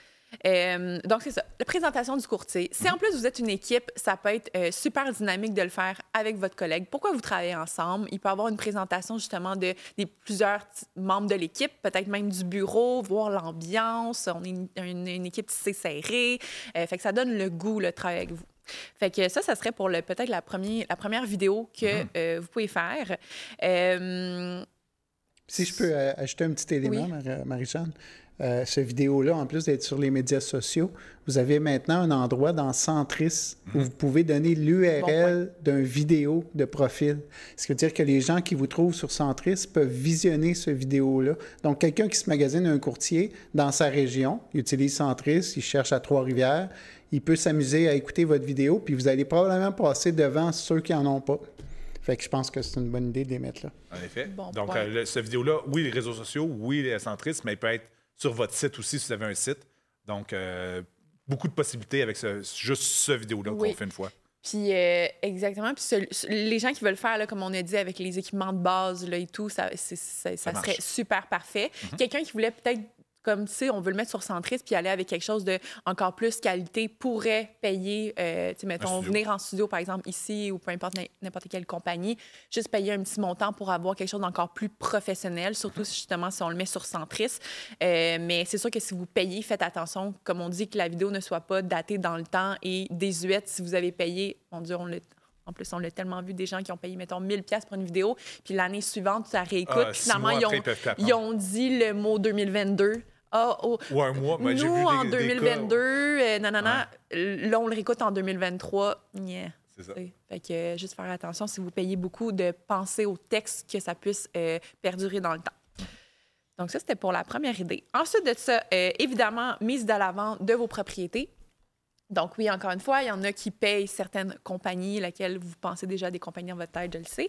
Euh, donc, c'est ça. La présentation du courtier. Si en plus vous êtes une équipe, ça peut être euh, super dynamique de le faire avec votre collègue. Pourquoi vous travaillez ensemble? Il peut y avoir une présentation justement de, des plusieurs membres de l'équipe, peut-être même du bureau, voir l'ambiance. On est une, équipe tissée serrée. Euh, fait que ça donne le goût, le travail avec vous. Fait que ça, ça serait pour peut-être la, première, la première vidéo que mm-hmm. vous pouvez faire. si je peux ajouter un petit élément, Marie-Jeanne. Euh, cette vidéo-là, en plus d'être sur les médias sociaux, vous avez maintenant un endroit dans Centris où mhm. vous pouvez donner l'URL d'un vidéo de profil. Ce qui veut dire que les gens qui vous trouvent sur Centris peuvent visionner ce vidéo-là. Donc, quelqu'un qui se magasine un courtier dans sa région, il utilise Centris, il cherche à Trois-Rivières, il peut s'amuser à écouter votre vidéo, puis vous allez probablement passer devant ceux qui n'en ont pas. Fait que je pense que c'est une bonne idée de les mettre là. En effet. Donc, euh, cette vidéo-là, oui, les réseaux sociaux, oui, les Centris, mais il peut être sur votre site aussi si vous avez un site. Donc, euh, beaucoup de possibilités avec juste ce vidéo-là qu'on fait une fois. Puis, euh, exactement. Puis, les gens qui veulent faire, là, comme on a dit, avec les équipements de base là, et tout, ça, ça, serait super parfait. Mhm. Quelqu'un qui voulait peut-être comme si on veut le mettre sur centriste puis aller avec quelque chose de encore plus qualité, pourrait payer, euh, tu sais, mettons, venir en studio, par exemple, ici ou peu importe n'importe quelle compagnie, juste payer un petit montant pour avoir quelque chose d'encore plus professionnel, surtout justement si on le met sur centriste. Euh, mais c'est sûr que si vous payez, faites attention, comme on dit, que la vidéo ne soit pas datée dans le temps et désuète si vous avez payé, mon Dieu, on le en plus, on l'a tellement vu des gens qui ont payé, mettons, 1000 pièces pour une vidéo, puis l'année suivante, ça réécoute. Ah, finalement, ils, ont, ils ont, dit le mot 2022. Ah, oh, Ou un mois. Mais nous, vu en 2022, euh, nanana, là, on le réécoute en 2023. Yeah. C'est ça. Fait que euh, juste faire attention, si vous payez beaucoup, de penser au texte que ça puisse euh, perdurer dans le temps. Donc, ça, c'était pour la première idée. Ensuite de ça, évidemment, mise de l'avant de vos propriétés. Donc oui, encore une fois, il y en a qui payent certaines compagnies, laquelle vous pensez déjà des compagnies en votre tête, je le sais,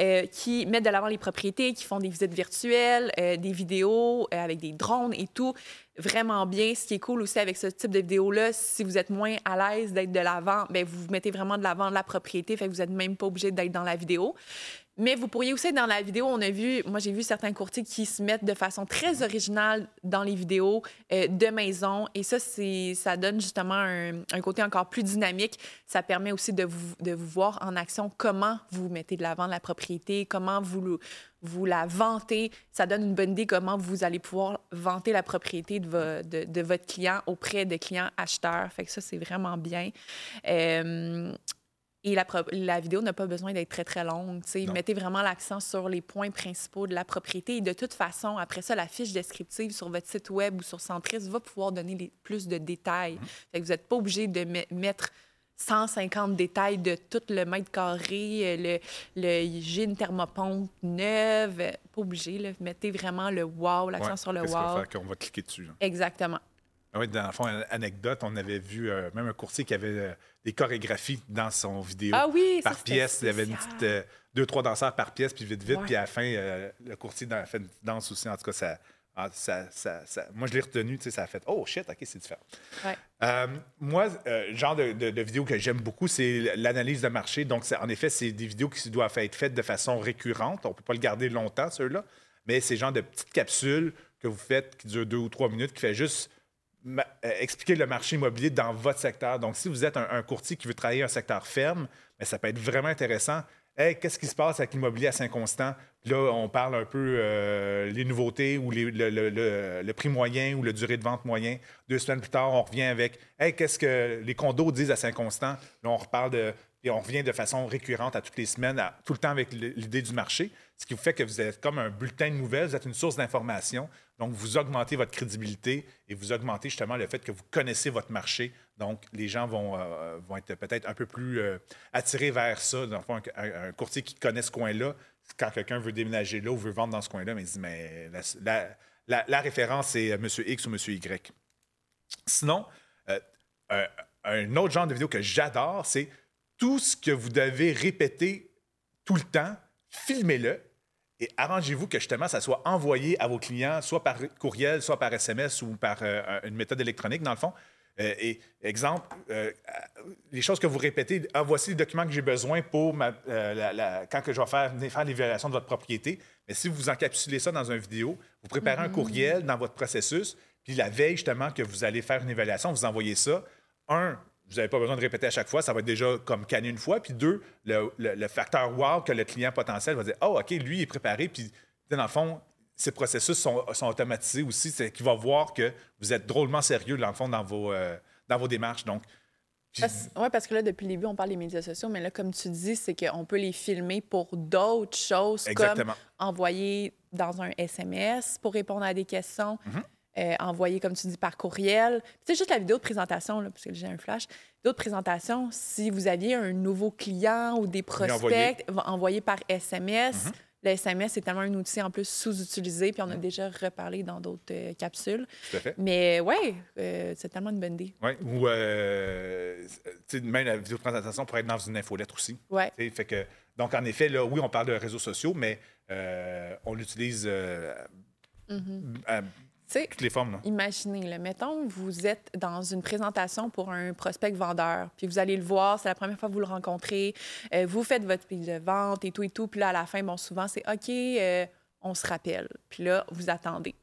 euh, qui mettent de l'avant les propriétés, qui font des visites virtuelles, euh, des vidéos euh, avec des drones et tout. Vraiment bien. Ce qui est cool aussi avec ce type de vidéo-là, si vous êtes moins à l'aise d'être de l'avant, bien, vous mettez vraiment de l'avant la propriété, fait que vous n'êtes même pas obligé d'être dans la vidéo. Mais vous pourriez aussi dans la vidéo, on a vu, moi j'ai vu certains courtiers qui se mettent de façon très originale dans les vidéos euh, de maison. Et ça, ça donne justement un, côté encore plus dynamique. Ça permet aussi de vous, de vous voir en action comment vous mettez de l'avant la propriété, comment vous, vous la vantez? Ça donne une bonne idée comment vous allez pouvoir vanter la propriété de votre client auprès de clients acheteurs. Fait que ça, c'est vraiment bien. Euh, et la, la vidéo n'a pas besoin d'être très, très longue. Mettez vraiment l'accent sur les points principaux de la propriété. Et de toute façon, après ça, la fiche descriptive sur votre site web ou sur Centris va pouvoir donner les, plus de détails. Mmh. vous n'êtes pas obligé de mettre 150 détails de tout le mètre carré, le, le j'ai une thermopompe neuve. Pas obligé, là. mettez vraiment le wow, l'accent sur le wow. On va cliquer dessus. Exactement. Ah oui, dans le fond, anecdote, on avait vu euh, même un courtier qui avait euh, des chorégraphies dans son vidéo. Ah oui, Par pièce. Il y avait une petite, euh, deux, trois danseurs par pièce, puis vite, vite. Puis à la fin, le courtier fait une danse aussi. En tout cas, ah, ça, ça, ça, moi, je l'ai retenu, tu sais, ça a fait Oh shit, OK, c'est différent. Ouais. moi, le genre de, de, vidéo que j'aime beaucoup, c'est l'analyse de marché. Donc, en effet, c'est des vidéos qui doivent être faites de façon récurrente. On ne peut pas le garder longtemps, ceux-là. Mais c'est genre de petites capsules que vous faites qui durent deux ou trois minutes, qui fait juste expliquer le marché immobilier dans votre secteur. Donc, si vous êtes un, courtier qui veut travailler un secteur ferme, mais ça peut être vraiment intéressant. Hey, qu'est-ce qui se passe avec l'immobilier à Saint-Constant? Là, on parle un peu euh, les nouveautés ou le, prix moyen ou la durée de vente moyen. Deux semaines plus tard, on revient avec Hey, qu'est-ce que les condos disent à Saint-Constant? Là, on reparle de. Et on revient de façon récurrente à toutes les semaines, tout le temps avec l'idée du marché, ce qui vous fait que vous êtes comme un bulletin de nouvelles, vous êtes une source d'information. Donc, vous augmentez votre crédibilité et vous augmentez justement le fait que vous connaissez votre marché. Donc, les gens vont, euh, vont être peut-être un peu plus euh, attirés vers ça. Un, courtier qui connaît ce coin-là, quand quelqu'un veut déménager là ou veut vendre dans ce coin-là, mais il dit, mais la, référence, c'est M. X ou M. Y. Sinon, euh, un autre genre de vidéo que j'adore, c'est tout ce que vous devez répéter tout le temps, filmez-le et arrangez-vous que justement, ça soit envoyé à vos clients, soit par courriel, soit par SMS ou par euh, une méthode électronique, dans le fond. Euh, et exemple, euh, les choses que vous répétez, ah, voici le document que j'ai besoin pour ma, quand que je vais faire, faire l'évaluation de votre propriété. Mais si vous encapsulez ça dans une vidéo, vous préparez un mm-hmm. courriel dans votre processus, puis la veille justement que vous allez faire une évaluation, vous envoyez ça. Un, vous n'avez pas besoin de répéter à chaque fois, ça va être déjà comme canné une fois. Puis deux, le, facteur wow que le client potentiel va dire Oh, OK, lui, il est préparé. Puis, dans le fond, ces processus sont, automatisés aussi. C'est qu'il va voir que vous êtes drôlement sérieux, dans le fond, dans vos, euh, dans vos démarches. Donc, Oui, parce que là, depuis le début, on parle des médias sociaux, mais là, comme tu dis, c'est qu'on peut les filmer pour d'autres choses, comme envoyer dans un SMS pour répondre à des questions. Mm-hmm. Euh, envoyer, comme tu dis, par courriel. C'est juste la vidéo de présentation, là, parce que j'ai un flash. Vidéo de présentation, si vous aviez un nouveau client ou des prospects, envoyer par SMS. Mm-hmm. Le SMS, c'est tellement un outil en plus sous-utilisé, puis on a mm-hmm. déjà reparlé dans d'autres euh, capsules. Tout à fait. Mais oui, euh, c'est tellement une bonne idée. Oui, ou même la vidéo de présentation pourrait être dans une infolettre aussi. Oui. Fait que, donc, en effet, là, oui, on parle de réseaux sociaux, mais on l'utilise. Toutes les formes. Imaginez, le mettons, vous êtes dans une présentation pour un prospect vendeur, puis vous allez le voir, c'est la première fois que vous le rencontrez, euh, vous faites votre pitch de vente et tout et tout, puis là, à la fin, bon, souvent, c'est OK, euh, on se rappelle. Puis là, vous attendez.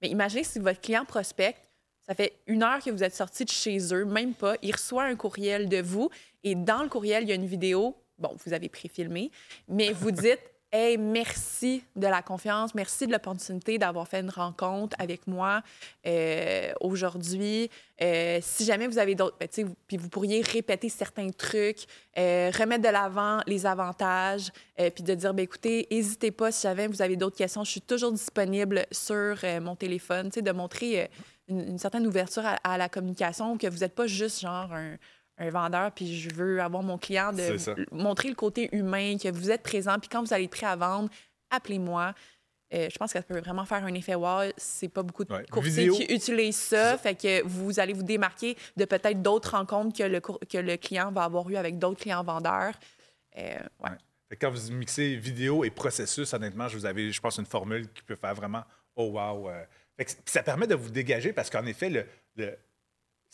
Mais imaginez si votre client prospecte, ça fait une heure que vous êtes sorti de chez eux, même pas, il reçoit un courriel de vous et dans le courriel, il y a une vidéo. Bon, vous avez préfilmé, mais vous dites Hey, merci de la confiance, merci de l'opportunité d'avoir fait une rencontre avec moi euh, aujourd'hui. Euh, si jamais vous avez d'autres, ben, puis vous pourriez répéter certains trucs, euh, remettre de l'avant les avantages, puis de dire, ben, écoutez, n'hésitez pas si jamais vous avez d'autres questions, je suis toujours disponible sur mon téléphone, de montrer une, certaine ouverture à, à, la communication, que vous n'êtes pas juste genre un, un vendeur, puis je veux avoir mon client de montrer le côté humain, que vous êtes présent, puis quand vous allez être prêt à vendre, appelez-moi. Euh, je pense que ça peut vraiment faire un effet wow. C'est pas beaucoup de courtiers qui utilisent ça, fait que vous allez vous démarquer de peut-être d'autres rencontres que le, que le client va avoir eu avec d'autres clients vendeurs. Euh, quand vous mixez vidéo et processus, honnêtement, je vous avais, je pense, une formule qui peut faire vraiment oh wow. Euh. ça permet de vous dégager parce qu'en effet, le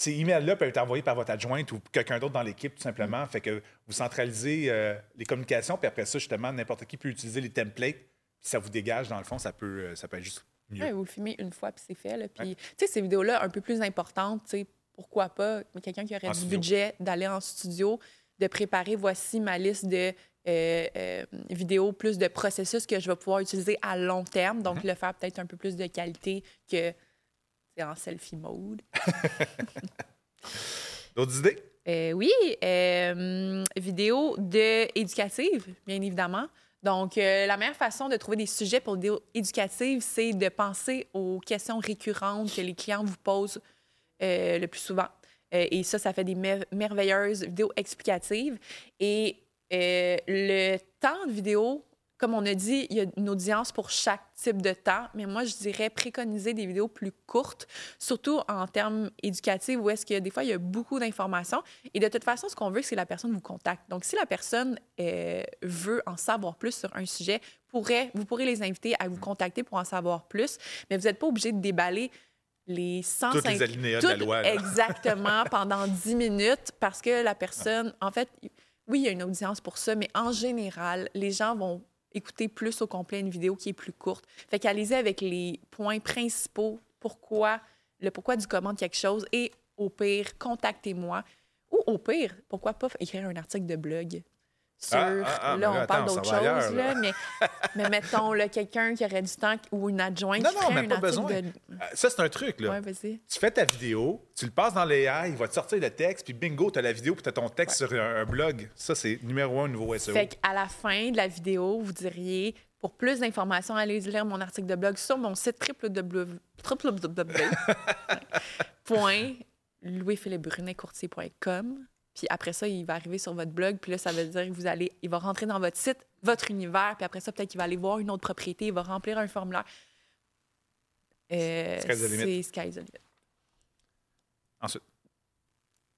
ces emails-là peuvent être envoyés par votre adjointe ou quelqu'un d'autre dans l'équipe, tout simplement. Fait que vous centralisez euh, les communications, puis après ça, justement, n'importe qui peut utiliser les templates. ça vous dégage, dans le fond, ça peut, euh, ça peut être juste mieux. Ouais, vous le filmez une fois, puis c'est fait. Là. Puis, tu sais, ces vidéos-là, un peu plus importantes, tu sais, pourquoi pas quelqu'un qui aurait du budget d'aller en studio, de préparer, voici ma liste de euh, vidéos, plus de processus que je vais pouvoir utiliser à long terme. Donc, mm-hmm. le faire peut-être un peu plus de qualité que en selfie mode. D'autres idées? Euh, oui, euh, vidéo de éducative, bien évidemment. Donc, euh, la meilleure façon de trouver des sujets pour vidéo éducative, c'est de penser aux questions récurrentes que les clients vous posent le plus souvent. et ça, ça fait des merveilleuses vidéos explicatives. Et le temps de vidéo comme on a dit, il y a une audience pour chaque type de temps, mais moi, je dirais préconiser des vidéos plus courtes, surtout en termes éducatifs, où est-ce que des fois, il y a beaucoup d'informations. Et de toute façon, ce qu'on veut, c'est que la personne vous contacte. Donc, si la personne euh, veut en savoir plus sur un sujet, pourrait, vous pourrez les inviter à vous contacter pour en savoir plus, mais vous n'êtes pas obligé de déballer les 150... Toutes les alinéas de la loi. Exactement, pendant 10 minutes, parce que la personne, en fait, oui, il y a une audience pour ça, mais en général, les gens vont écouter plus au complet une vidéo qui est plus courte. Fait qu'allez-y avec les points principaux, pourquoi, le pourquoi du comment de quelque chose, et au pire, contactez-moi. Ou au pire, pourquoi pas écrire un article de blog sur. Ah, ah, ah, là, on parle d'autre chose, là. mais, mais mettons, quelqu'un qui aurait du temps ou une adjointe non, qui non, ferait mais pas besoin. De... Ça, c'est un truc, là. Ouais. Tu fais ta vidéo, tu le passes dans l'AI, il va te sortir le texte, puis bingo, tu as la vidéo, puis tu as ton texte sur un, blog. Ça, c'est numéro un nouveau SEO. Fait qu'à la fin de la vidéo, vous diriez pour plus d'informations, allez lire mon article de blog sur mon site www.louisphilippebrunet-courtier.com puis après ça, il va arriver sur votre blog. Puis là, ça veut dire que vous allez, il va rentrer dans votre site, votre univers. Puis après ça, peut-être qu'il va aller voir une autre propriété. Il va remplir un formulaire. Euh, c'est Sky the limit. Ensuite.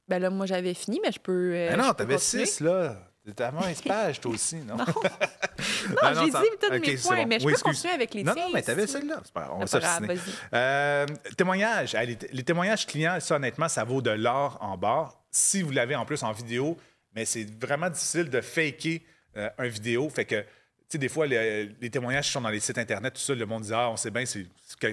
Ben là, moi, j'avais fini, mais je peux. Euh, ben non, t'avais six, là. T'étais à 20 pages, toi aussi, non? non, non j'ai dit tous mes points, mais je peux continuer avec les non, Non, mais t'avais celle-là. On va s'obstiner. Euh, témoignages. Les, les, témoignages clients, ça, honnêtement, ça vaut de l'or en barre si vous l'avez en plus en vidéo, mais c'est vraiment difficile de faker euh, un vidéo. Fait que, tu sais, des fois, les, témoignages sont dans les sites Internet, tout ça, le monde dit Ah, on sait bien, c'est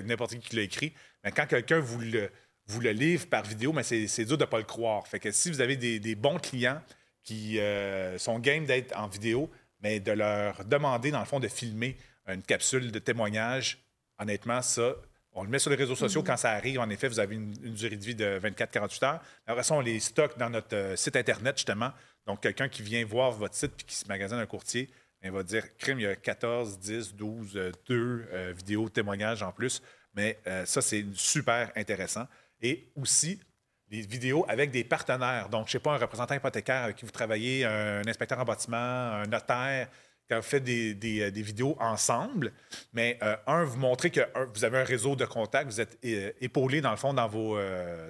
n'importe qui qui l'a écrit. Mais quand quelqu'un vous le, vous le livre par vidéo, mais c'est dur de ne pas le croire. Fait que si vous avez des, bons clients qui euh, sont game d'être en vidéo, mais de leur demander, dans le fond, de filmer une capsule de témoignage, honnêtement, ça, on le met sur les réseaux sociaux quand ça arrive. En effet, vous avez une, durée de vie de 24-48 heures. Après ça, on les stocke dans notre euh, site Internet, justement. Donc, quelqu'un qui vient voir votre site puis qui se magasine un courtier, il va dire crime, il y a 14, 10, 12, 2 vidéos, témoignages en plus. Mais euh, ça, c'est super intéressant. Et aussi, des vidéos avec des partenaires. Donc, je ne sais pas, un représentant hypothécaire avec qui vous travaillez, un inspecteur en bâtiment, un notaire, quand faites des, euh, des, vidéos ensemble, mais euh, un, vous montrez que vous avez un réseau de contacts, vous êtes euh, épaulé dans le fond dans, vos,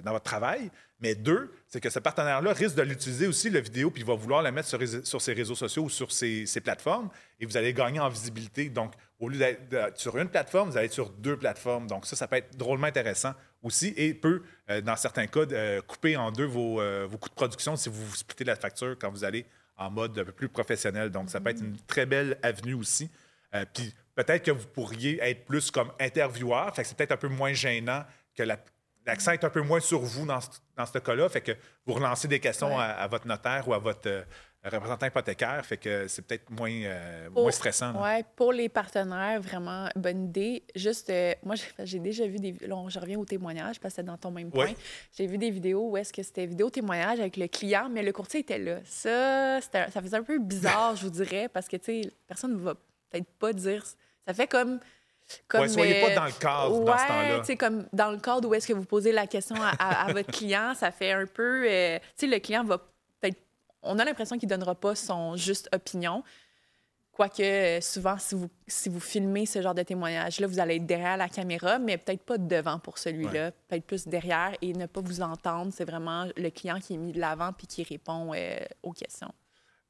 dans votre travail, mais deux, c'est que ce partenaire-là risque de l'utiliser aussi, la vidéo, puis il va vouloir la mettre sur, sur ses réseaux sociaux ou sur ses, plateformes, et vous allez gagner en visibilité. Donc, au lieu d'être sur une plateforme, vous allez être sur deux plateformes. Donc, ça, ça peut être drôlement intéressant aussi et peut, dans certains cas, couper en deux vos, vos coûts de production si vous vous splittez la facture quand vous allez en mode un peu plus professionnel. Donc, ça peut être une très belle avenue aussi. Euh, puis peut-être que vous pourriez être plus comme intervieweur, fait que c'est peut-être un peu moins gênant que l'accent est un peu moins sur vous dans, dans ce cas-là, fait que vous relancez des questions à, votre notaire ou à votre euh, représentant hypothécaire, fait que c'est peut-être moins, euh, moins stressant. Oui, pour les partenaires, vraiment bonne idée. Juste, euh, moi, j'ai déjà vu des. Là, je reviens au témoignage parce que c'est dans ton même point. J'ai vu des vidéos où est-ce que c'était vidéo témoignage avec le client, mais le courtier était là. Ça, ça faisait un peu bizarre, je vous dirais, parce que, tu sais, personne ne va peut-être pas dire. Ça fait comme. Comme, soyez pas dans le cadre dans ce temps-là. sais, comme dans le cadre où est-ce que vous posez la question à, votre client, ça fait un peu. Euh, tu sais, le client va on a l'impression qu'il ne donnera pas son juste opinion. Quoique, euh, souvent, si vous, si vous filmez ce genre de témoignage-là, vous allez être derrière la caméra, mais peut-être pas devant pour celui-là, peut-être plus derrière et ne pas vous entendre. C'est vraiment le client qui est mis de l'avant puis qui répond euh, aux questions.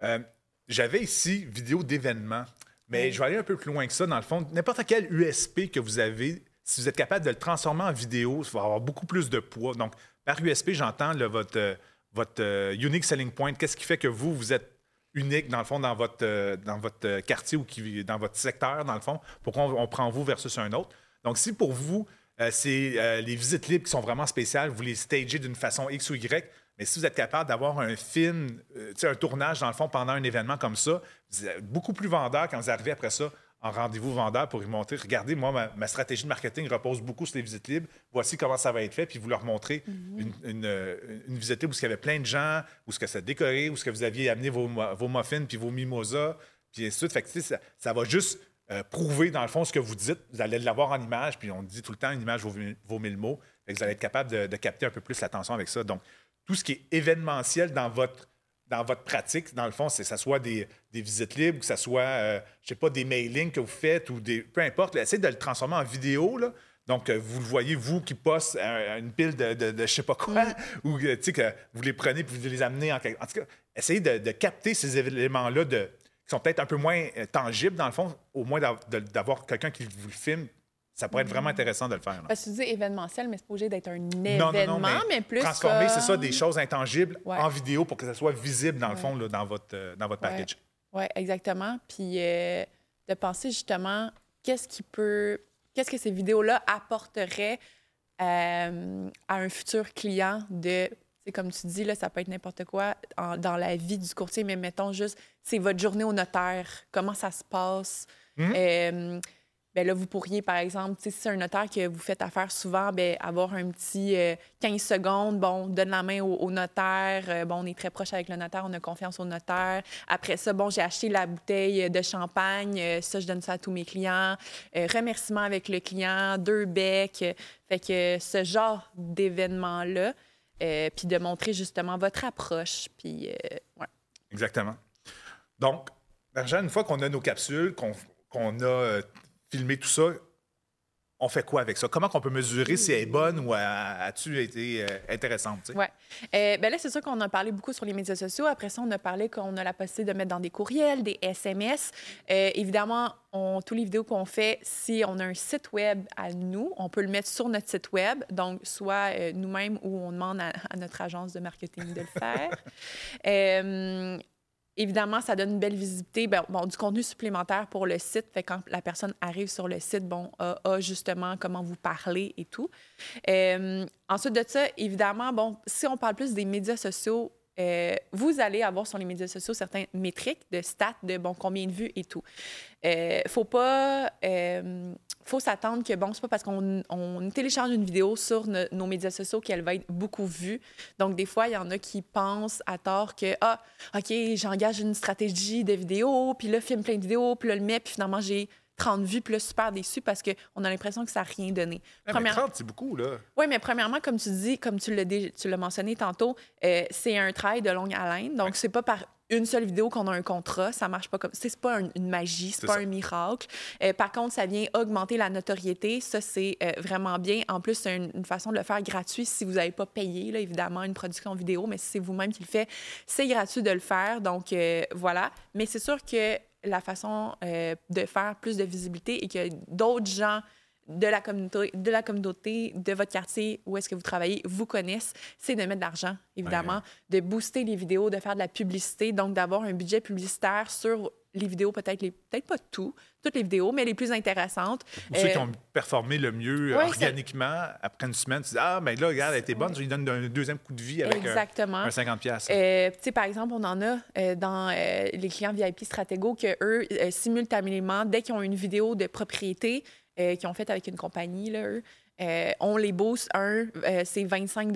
Euh, j'avais ici vidéo d'événement, mais je vais aller un peu plus loin que ça. Dans le fond, n'importe quel USP que vous avez, si vous êtes capable de le transformer en vidéo, ça va avoir beaucoup plus de poids. Donc, par USP, j'entends votre votre euh, unique selling point? Qu'est-ce qui fait que vous, vous êtes unique, dans le fond, dans votre, euh, euh, quartier ou dans votre secteur, dans le fond? Pourquoi on, prend vous versus un autre? Donc, si pour vous, c'est les visites libres qui sont vraiment spéciales, vous les stagez d'une façon X ou Y, mais si vous êtes capable d'avoir un film, un tournage, dans le fond, pendant un événement comme ça, vous êtes beaucoup plus vendeur quand vous arrivez après ça en rendez-vous vendeur pour lui montrer, regardez, moi, ma, stratégie de marketing repose beaucoup sur les visites libres. Voici comment ça va être fait. Puis vous leur montrez mhm. euh, une, visite libre où il y avait plein de gens, où ce que ça décoré, où ce que vous aviez amené vos, vos muffins puis vos mimosas, puis ainsi de suite. Fait ça, ça, va juste euh, prouver, dans le fond, ce que vous dites. Vous allez l'avoir en image, puis on dit tout le temps, une image vaut, mille mots. vous allez être capable de, de capter un peu plus l'attention avec ça. Donc, tout ce qui est événementiel dans votre dans votre pratique, dans le fond, c'est que ce soit des, visites libres, que ce soit, euh, je sais pas, des mailings que vous faites ou des. Peu importe, essayez de le transformer en vidéo. Là. Donc, euh, vous le voyez, vous qui poste une pile de, de, de je sais pas quoi, ou euh, que vous les prenez et vous les amenez en. En tout cas, essayez de, capter ces éléments-là qui sont peut-être un peu moins tangibles, dans le fond, au moins d'avoir quelqu'un qui vous le filme ça pourrait être vraiment intéressant de le faire. Parce que tu dis événementiel, mais c'est pas obligé d'être un événement, mais, plus. Transformer, c'est ça, des choses intangibles en vidéo pour que ça soit visible, dans le fond, là, dans votre, euh, dans votre package. Oui, exactement. Puis euh, de penser justement, qu'est-ce qui peut. Qu'est-ce que ces vidéos-là apporteraient euh, à un futur client de. C'est comme tu dis, là, ça peut être n'importe quoi dans la vie du courtier, mais mettons juste, c'est votre journée au notaire, comment ça se passe. Hum ben là, vous pourriez, par exemple, si c'est un notaire que vous faites affaire souvent, ben avoir un petit 15 euh, secondes, bon, donne la main au, notaire, euh, bon, on est très proche avec le notaire, on a confiance au notaire. Après ça, bon, j'ai acheté la bouteille de champagne, euh, ça, je donne ça à tous mes clients. remerciement avec le client, deux becs. fait que ce genre d'événement-là, puis de montrer justement votre approche, puis, ouais. Exactement. Donc, une fois qu'on a nos capsules, qu'on a filmer tout ça, on fait quoi avec ça? Comment on peut mesurer si elle est bonne ou a-tu été euh, intéressante? Oui. Euh, ben là, c'est sûr qu'on a parlé beaucoup sur les médias sociaux. Après ça, on a parlé qu'on a la possibilité de mettre dans des courriels, des SMS. Euh, évidemment, on, tous les vidéos qu'on fait, si on a un site web à nous, on peut le mettre sur notre site web. Donc, soit nous-mêmes ou on demande à, à, notre agence de marketing de le faire. Évidemment, ça donne une belle visibilité, ben, bon, du contenu supplémentaire pour le site. Fait quand la personne arrive sur le site, bon, a, justement comment vous parler et tout. Euh, ensuite de ça, évidemment, bon, si on parle plus des médias sociaux, euh, vous allez avoir sur les médias sociaux certaines métriques de stats, de bon, combien de vues et tout. Euh, faut pas faut s'attendre que, bon, c'est pas parce qu'on télécharge une vidéo sur nos médias sociaux qu'elle va être beaucoup vue. Donc, des fois, il y en a qui pensent à tort que, ah, OK, j'engage une stratégie de vidéo, puis là, filme plein de vidéos, puis là, le met, puis finalement, j'ai 30 vues, puis là, super déçu parce qu'on a l'impression que ça n'a rien donné. Ouais, mais 30, c'est beaucoup, là. Oui, mais premièrement, comme tu dis, comme tu l'as mentionné tantôt, euh, c'est un travail de longue haleine. Donc, c'est pas par une seule vidéo qu'on a un contrat. Ça marche pas comme. C'est pas une magie, c'est pas un miracle. Euh, par contre, ça vient augmenter la notoriété. Ça, c'est euh, vraiment bien. En plus, c'est une, façon de le faire gratuit si vous n'avez pas payé, là, évidemment, une production vidéo, mais si c'est vous-même qui le fait, c'est gratuit de le faire. Donc, euh, voilà. Mais c'est sûr que la façon de faire plus de visibilité et que d'autres gens de la communauté, de la communauté, de votre quartier où est-ce que vous travaillez, vous connaissent, c'est de mettre de l'argent, évidemment, de booster les vidéos, de faire de la publicité, donc d'avoir un budget publicitaire sur les vidéos, peut-être les peut-être pas tout, toutes les vidéos, mais les plus intéressantes. Ou ceux qui ont performé le mieux ouais, organiquement, après une semaine, tu dis Ah, mais là, regarde, elle était bonne, je lui donne un deuxième coup de vie avec Exactement. un, 50$. Euh, par exemple, on en a dans les clients VIP Stratego que eux, simultanément, dès qu'ils ont une vidéo de propriété qu'ils ont faite avec une compagnie, là, eux, on les booste. Un, c'est 25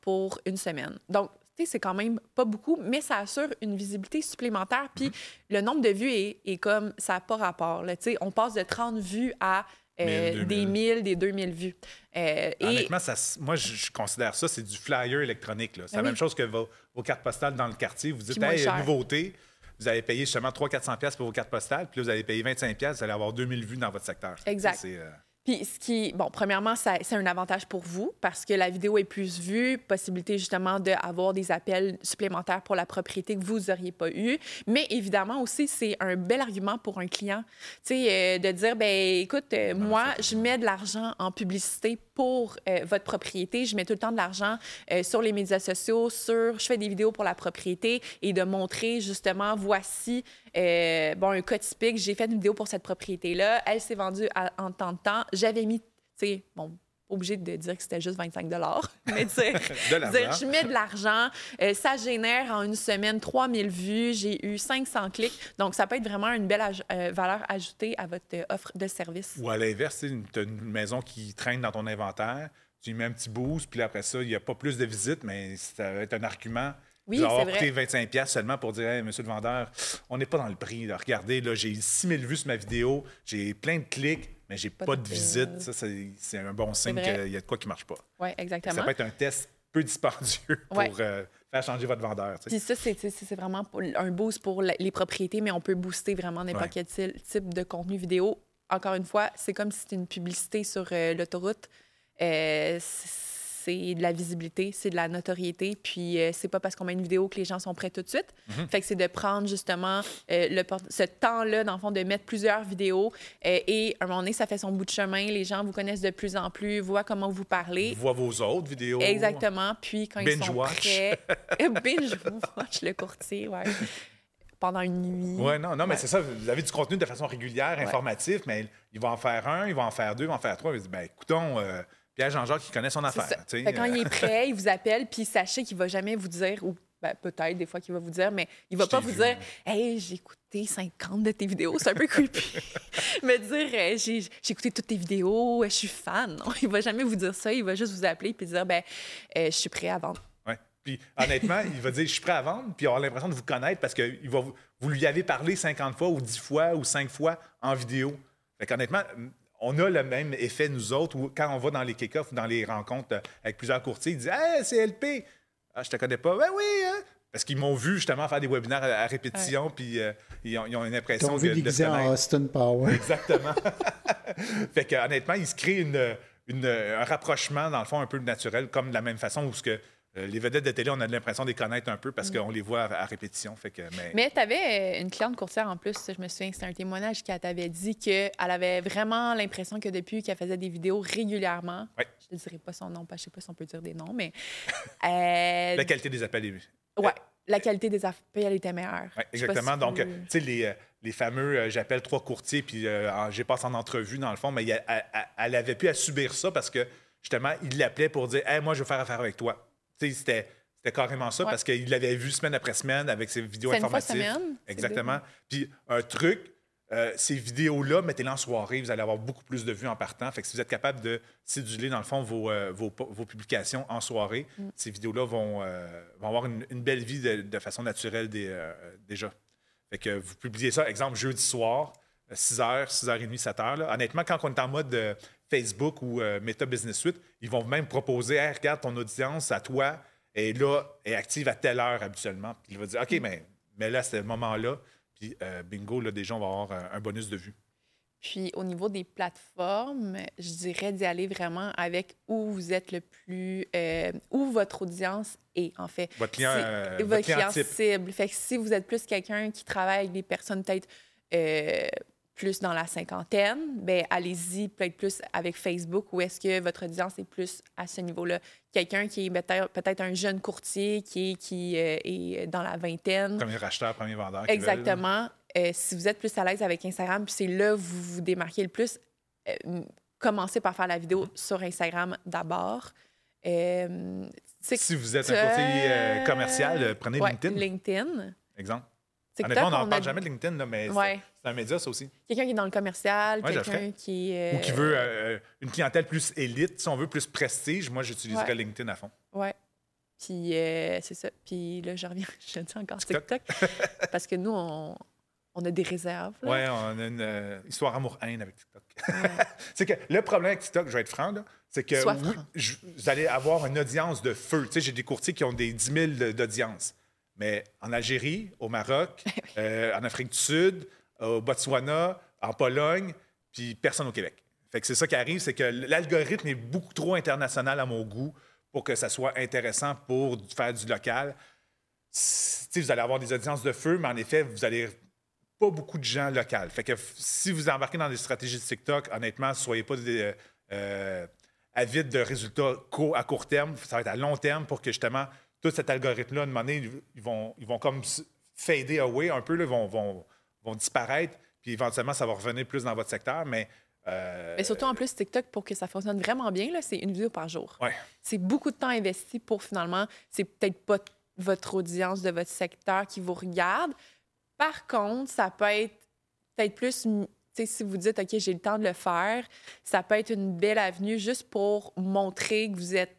pour une semaine. Donc, c'est quand même pas beaucoup, mais ça assure une visibilité supplémentaire. Puis mm-hmm. le nombre de vues est, comme ça n'a pas rapport. Là, on passe de 30 vues à euh, des 1000, des 2000 vues. Euh, Honnêtement, ça, moi, je, considère ça, c'est du flyer électronique. C'est la même chose que vos, cartes postales dans le quartier. Vous dites, hey, nouveauté, vous allez payer justement 300-400$ pour vos cartes postales, puis là, vous allez payer 25$, vous allez avoir 2000 vues dans votre secteur. Exact. Euh, puis, ce qui, bon, premièrement, c'est un avantage pour vous parce que la vidéo est plus vue, possibilité justement d'avoir des appels supplémentaires pour la propriété que vous n'auriez pas eu. Mais évidemment aussi, c'est un bel argument pour un client, tu sais, euh, de dire, ben écoute, euh, moi, je mets de l'argent en publicité pour euh, votre propriété. Je mets tout le temps de l'argent sur les médias sociaux, sur, je fais des vidéos pour la propriété et de montrer justement, voici euh, bon, un cas typique, j'ai fait une vidéo pour cette propriété-là. Elle s'est vendue en temps de temps. J'avais mis, tu sais, bon, obligé de dire que c'était juste 25 mais dire, dire, je mets de l'argent, euh, ça génère en une semaine 3000 vues, j'ai eu 500 clics. Donc, ça peut être vraiment une belle euh, valeur ajoutée à votre offre de service. Ou à l'inverse, tu as une maison qui traîne dans ton inventaire, tu y mets un petit boost, puis après ça, il n'y a pas plus de visites, mais ça va être un argument oui, c'est avoir coûté 25$ seulement pour dire monsieur le vendeur, on n'est pas dans le prix. Regardez, là, j'ai 6000 vues sur ma vidéo, j'ai plein de clics, mais j'ai pas, pas, de, visite. Ça, c'est un bon signe qu'il y a de quoi qui marche pas. Oui, exactement. Ça peut être un test peu dispendieux pour euh, faire changer votre vendeur. Puis ça, c'est vraiment un boost pour les propriétés, mais on peut booster vraiment n'importe quel type de contenu vidéo. Encore une fois, c'est comme si c'était une publicité sur euh, l'autoroute. Euh, c'est de la visibilité, c'est de la notoriété. Puis euh, c'est pas parce qu'on met une vidéo que les gens sont prêts tout de suite. Mhm. Fait que c'est de prendre justement euh, le, ce temps-là, dans le fond, de mettre plusieurs vidéos. Euh, et à un moment donné, ça fait son bout de chemin. Les gens vous connaissent de plus en plus, voient comment vous parlez. Voient vos autres vidéos. Exactement. Puis quand ils sont prêts... binge watch, le courtier, ouais pendant une nuit. Oui, non, non, mais c'est ça. Vous avez du contenu de façon régulière, informatif, mais il va en faire un, il va en faire deux, il va en faire trois. Il dire, ben, écoutons, Pierre Jean-Jacques, il connaît son affaire. quand il est prêt, il vous appelle, puis sachez qu'il va jamais vous dire, ou ben, peut-être des fois qu'il va vous dire, mais il va pas vous dire Hey, j'ai écouté 50 de tes vidéos, c'est un peu creepy. me dire j'ai écouté toutes tes vidéos, je suis fan. Non, il va jamais vous dire ça, il va juste vous appeler puis dire ben, euh, je suis prêt à vendre. Oui. Puis honnêtement, il va dire je suis prêt à vendre, puis avoir l'impression de vous connaître parce que il va vous, vous lui avez parlé 50 fois ou 10 fois ou 5 fois en vidéo. Fait qu'honnêtement, on a le même effet, nous autres, où quand on va dans les kick-offs ou dans les rencontres euh, avec plusieurs courtiers, ils disent Hey, c'est LP. Ah, je te connais pas. Ben oui, hein? Parce qu'ils m'ont vu justement faire des webinaires à, répétition, puis euh, ils, ont, une impression Ils ont vu de, en Austin Power. Exactement. fait que, honnêtement, ils se créent un rapprochement, dans le fond, un peu naturel, comme de la même façon où ce que euh, les vedettes de télé, on a l'impression de les connaître un peu parce mm. qu'on les voit à, répétition. Fait que, mais tu avais euh, une cliente courtière en plus, je me souviens, c'était un témoignage qui t'avait dit qu'elle avait vraiment l'impression que depuis qu'elle faisait des vidéos régulièrement, je ne dirais pas son nom, parce que je ne sais pas si on peut dire des noms, mais. La qualité des appels est. Oui, la qualité des appels était meilleure. Ouais, exactement. Donc, tu sais, les, euh, les, fameux j'appelle trois courtiers puis j'ai passé en entrevue, dans le fond, mais elle, elle, avait pu à subir ça parce que justement, il l'appelait pour dire Hey, moi, je veux faire affaire avec toi. C'était carrément ça parce qu'il l'avait vu semaine après semaine avec ses vidéos informatives. Une fois semaine, Exactement. Puis un truc, euh, ces vidéos-là, mettez-les en soirée, vous allez avoir beaucoup plus de vues en partant. Fait que si vous êtes capable de céduler, dans le fond, vos, euh, vos, publications en soirée, mm. ces vidéos-là vont, euh, vont, avoir une, belle vie de, façon naturelle déjà. Fait que vous publiez ça, exemple, jeudi soir, 6h, 6h30, 7h. Honnêtement, quand on est en mode Facebook ou euh, Meta Business Suite, ils vont même proposer regarde ton audience à toi et là est active à telle heure habituellement. Puis il va dire OK, mais, mais là, c'est ce moment-là. Puis euh, bingo, là, des gens vont avoir un, bonus de vue. Puis au niveau des plateformes, je dirais d'y aller vraiment avec où vous êtes le plus. Euh, où votre audience est, en fait. Votre client, votre client, cible. Fait que si vous êtes plus quelqu'un qui travaille avec des personnes peut-être plus dans la cinquantaine, ben allez-y peut-être plus avec Facebook ou est-ce que votre audience est plus à ce niveau-là? Quelqu'un qui est peut-être un jeune courtier qui est, qui, euh, est dans la vingtaine. Premier acheteur, premier vendeur. Exactement. euh, si vous êtes plus à l'aise avec Instagram, puis c'est là que vous vous démarquez le plus, euh, commencez par faire la vidéo sur Instagram d'abord. Si vous êtes un côté euh, commercial, prenez ouais, LinkedIn, LinkedIn. exemple. TikTok, Honnêtement, on n'en parle a jamais de LinkedIn, là, mais Ouais. C'est un média, ça aussi. quelqu'un qui est dans le commercial, Ouais, quelqu'un qui. Ou qui veut euh, une clientèle plus élite, si on veut plus prestige, moi, j'utiliserais Ouais. LinkedIn à fond. Ouais. Puis euh, c'est ça. Puis là, je reviens, je dis encore TikTok. TikTok. parce que nous, on, on a des réserves. Ouais, on a une euh, histoire amour-haine avec TikTok. Ouais. c'est que le problème avec TikTok, je vais être franc, là, c'est que Sois oui, franc. je- vous allez avoir une audience de feu. Tu sais, j'ai des courtiers qui ont des 10 000 de- d'audience. Mais en Algérie, au Maroc, euh, en Afrique du Sud, au Botswana, en Pologne, puis personne au Québec. Fait que c'est ça qui arrive, c'est que l'algorithme est beaucoup trop international à mon goût pour que ça soit intéressant pour faire du local. Vous allez avoir des audiences de feu, mais en effet, vous allez pas beaucoup de gens locaux. Fait que si vous embarquez dans des stratégies de TikTok, honnêtement, soyez pas des, euh, euh, avides de résultats à court terme. Ça va être à long terme pour que justement tout cet algorithme-là, à un moment donné, ils vont, ils vont comme fader away un peu, là, vont, vont, vont disparaître, puis éventuellement, ça va revenir plus dans votre secteur. Mais, euh, Mais surtout, en plus, TikTok, pour que ça fonctionne vraiment bien, c'est une vidéo par jour. Ouais. C'est beaucoup de temps investi pour finalement, c'est peut-être pas votre audience de votre secteur qui vous regarde. Par contre, ça peut être peut-être plus, si vous dites, OK, j'ai le temps de le faire, ça peut être une belle avenue juste pour montrer que vous êtes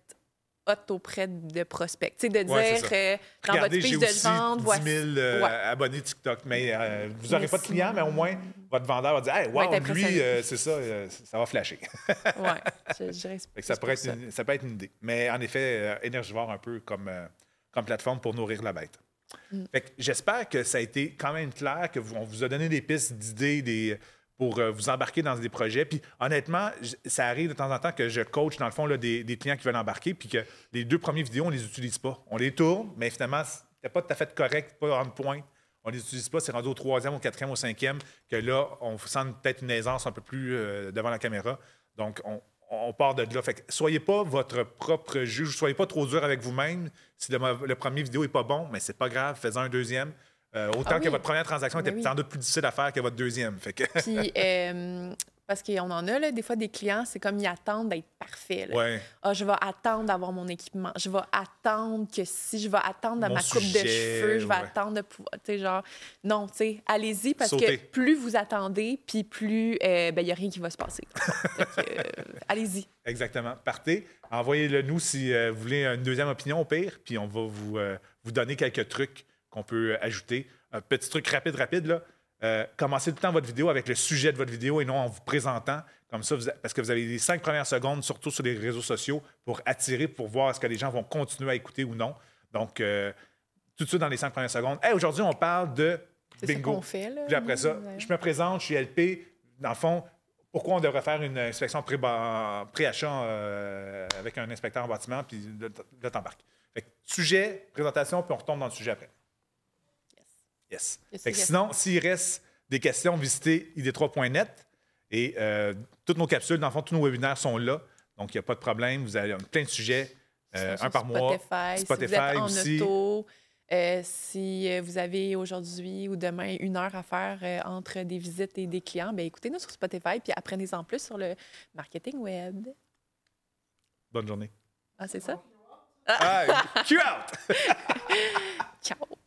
hot auprès de prospects. Tu sais, de dire euh, dans Regardez, votre j'ai pitch aussi de vente, 10 voici. 000 euh, Ouais. abonnés TikTok. Mais euh, vous n'aurez pas de clients, mais au moins, votre vendeur va dire Hey, wow, lui, c'est ça, ça va flasher. Que ça, pourrait pour être une, ça peut être une idée. Mais en effet, énergivore un peu comme, comme plateforme pour nourrir la bête. Mm. J'espère que ça a été quand même clair, que vous, vous a donné des pistes d'idées des, pour euh, vous embarquer dans des projets. Puis honnêtement, ça arrive de temps en temps que je coach, dans le fond, là, des, clients qui veulent embarquer, puis que les deux premières vidéos, on les utilise pas. On les tourne, mais finalement, c'était pas tout à fait correct, pas en point. On les utilise pas, c'est rendu au troisième, au quatrième, au cinquième, que là, on sent peut-être une aisance un peu plus euh, devant la caméra. Donc, on, part de là. Fait que soyez pas votre propre juge, soyez pas trop dur avec vous-même. Si le, premier vidéo est pas bon, mais c'est pas grave, faites-en un deuxième. Euh, autant Ah oui. que votre première transaction Ben était oui. sans doute plus difficile à faire que votre deuxième. Fait que, Puis, euh, parce qu'on en a, là, des fois, des clients, c'est comme ils attendent d'être parfaits. ouais. Ah, je vais attendre d'avoir mon équipement. Je vais attendre que si je vais attendre Mon ma coupe de cheveux, je vais ouais. attendre de pouvoir. Tu sais, genre, non, tu sais, allez-y parce que plus vous attendez, puis plus euh, ben, il n'y a rien qui va se passer. Allez-y. Exactement. Partez. Envoyez-le nous si vous voulez une deuxième opinion au pire, puis on va vous, vous donner quelques trucs qu'on peut ajouter. Un petit truc rapide, rapide, là. Euh, commencez tout le temps votre vidéo avec le sujet de votre vidéo et non en vous présentant. Comme ça, vous parce que vous avez les cinq premières secondes, surtout sur les réseaux sociaux, pour attirer, pour voir est-ce que les gens vont continuer à écouter ou non. Donc, euh, tout de suite dans les cinq premières secondes. Hey, aujourd'hui, on parle de bingo. qu'on fait. Là, Puis après ça, Ouais. je me présente, je suis LP. Dans le fond, pourquoi on devrait faire une inspection pré- pré-achat euh, avec un inspecteur en bâtiment, puis là, t'embarques. Fait que sujet, présentation, puis on retombe dans le sujet après. Yes. Yes, Fait que yes. sinon, s'il reste des questions, visitez id3.net. Et euh, toutes nos capsules, dans le fond, tous nos webinaires sont là. Donc, il n'y a pas de problème. Vous avez plein de sujets, euh, un par mois. Spotify, Spotify si vous êtes en aussi. auto, euh, si vous avez aujourd'hui ou demain une heure à faire euh, entre des visites et des clients, ben écoutez-nous sur Spotify puis apprenez-en plus sur le marketing web. Bonne journée. Ah, c'est ça? Ah, Q out!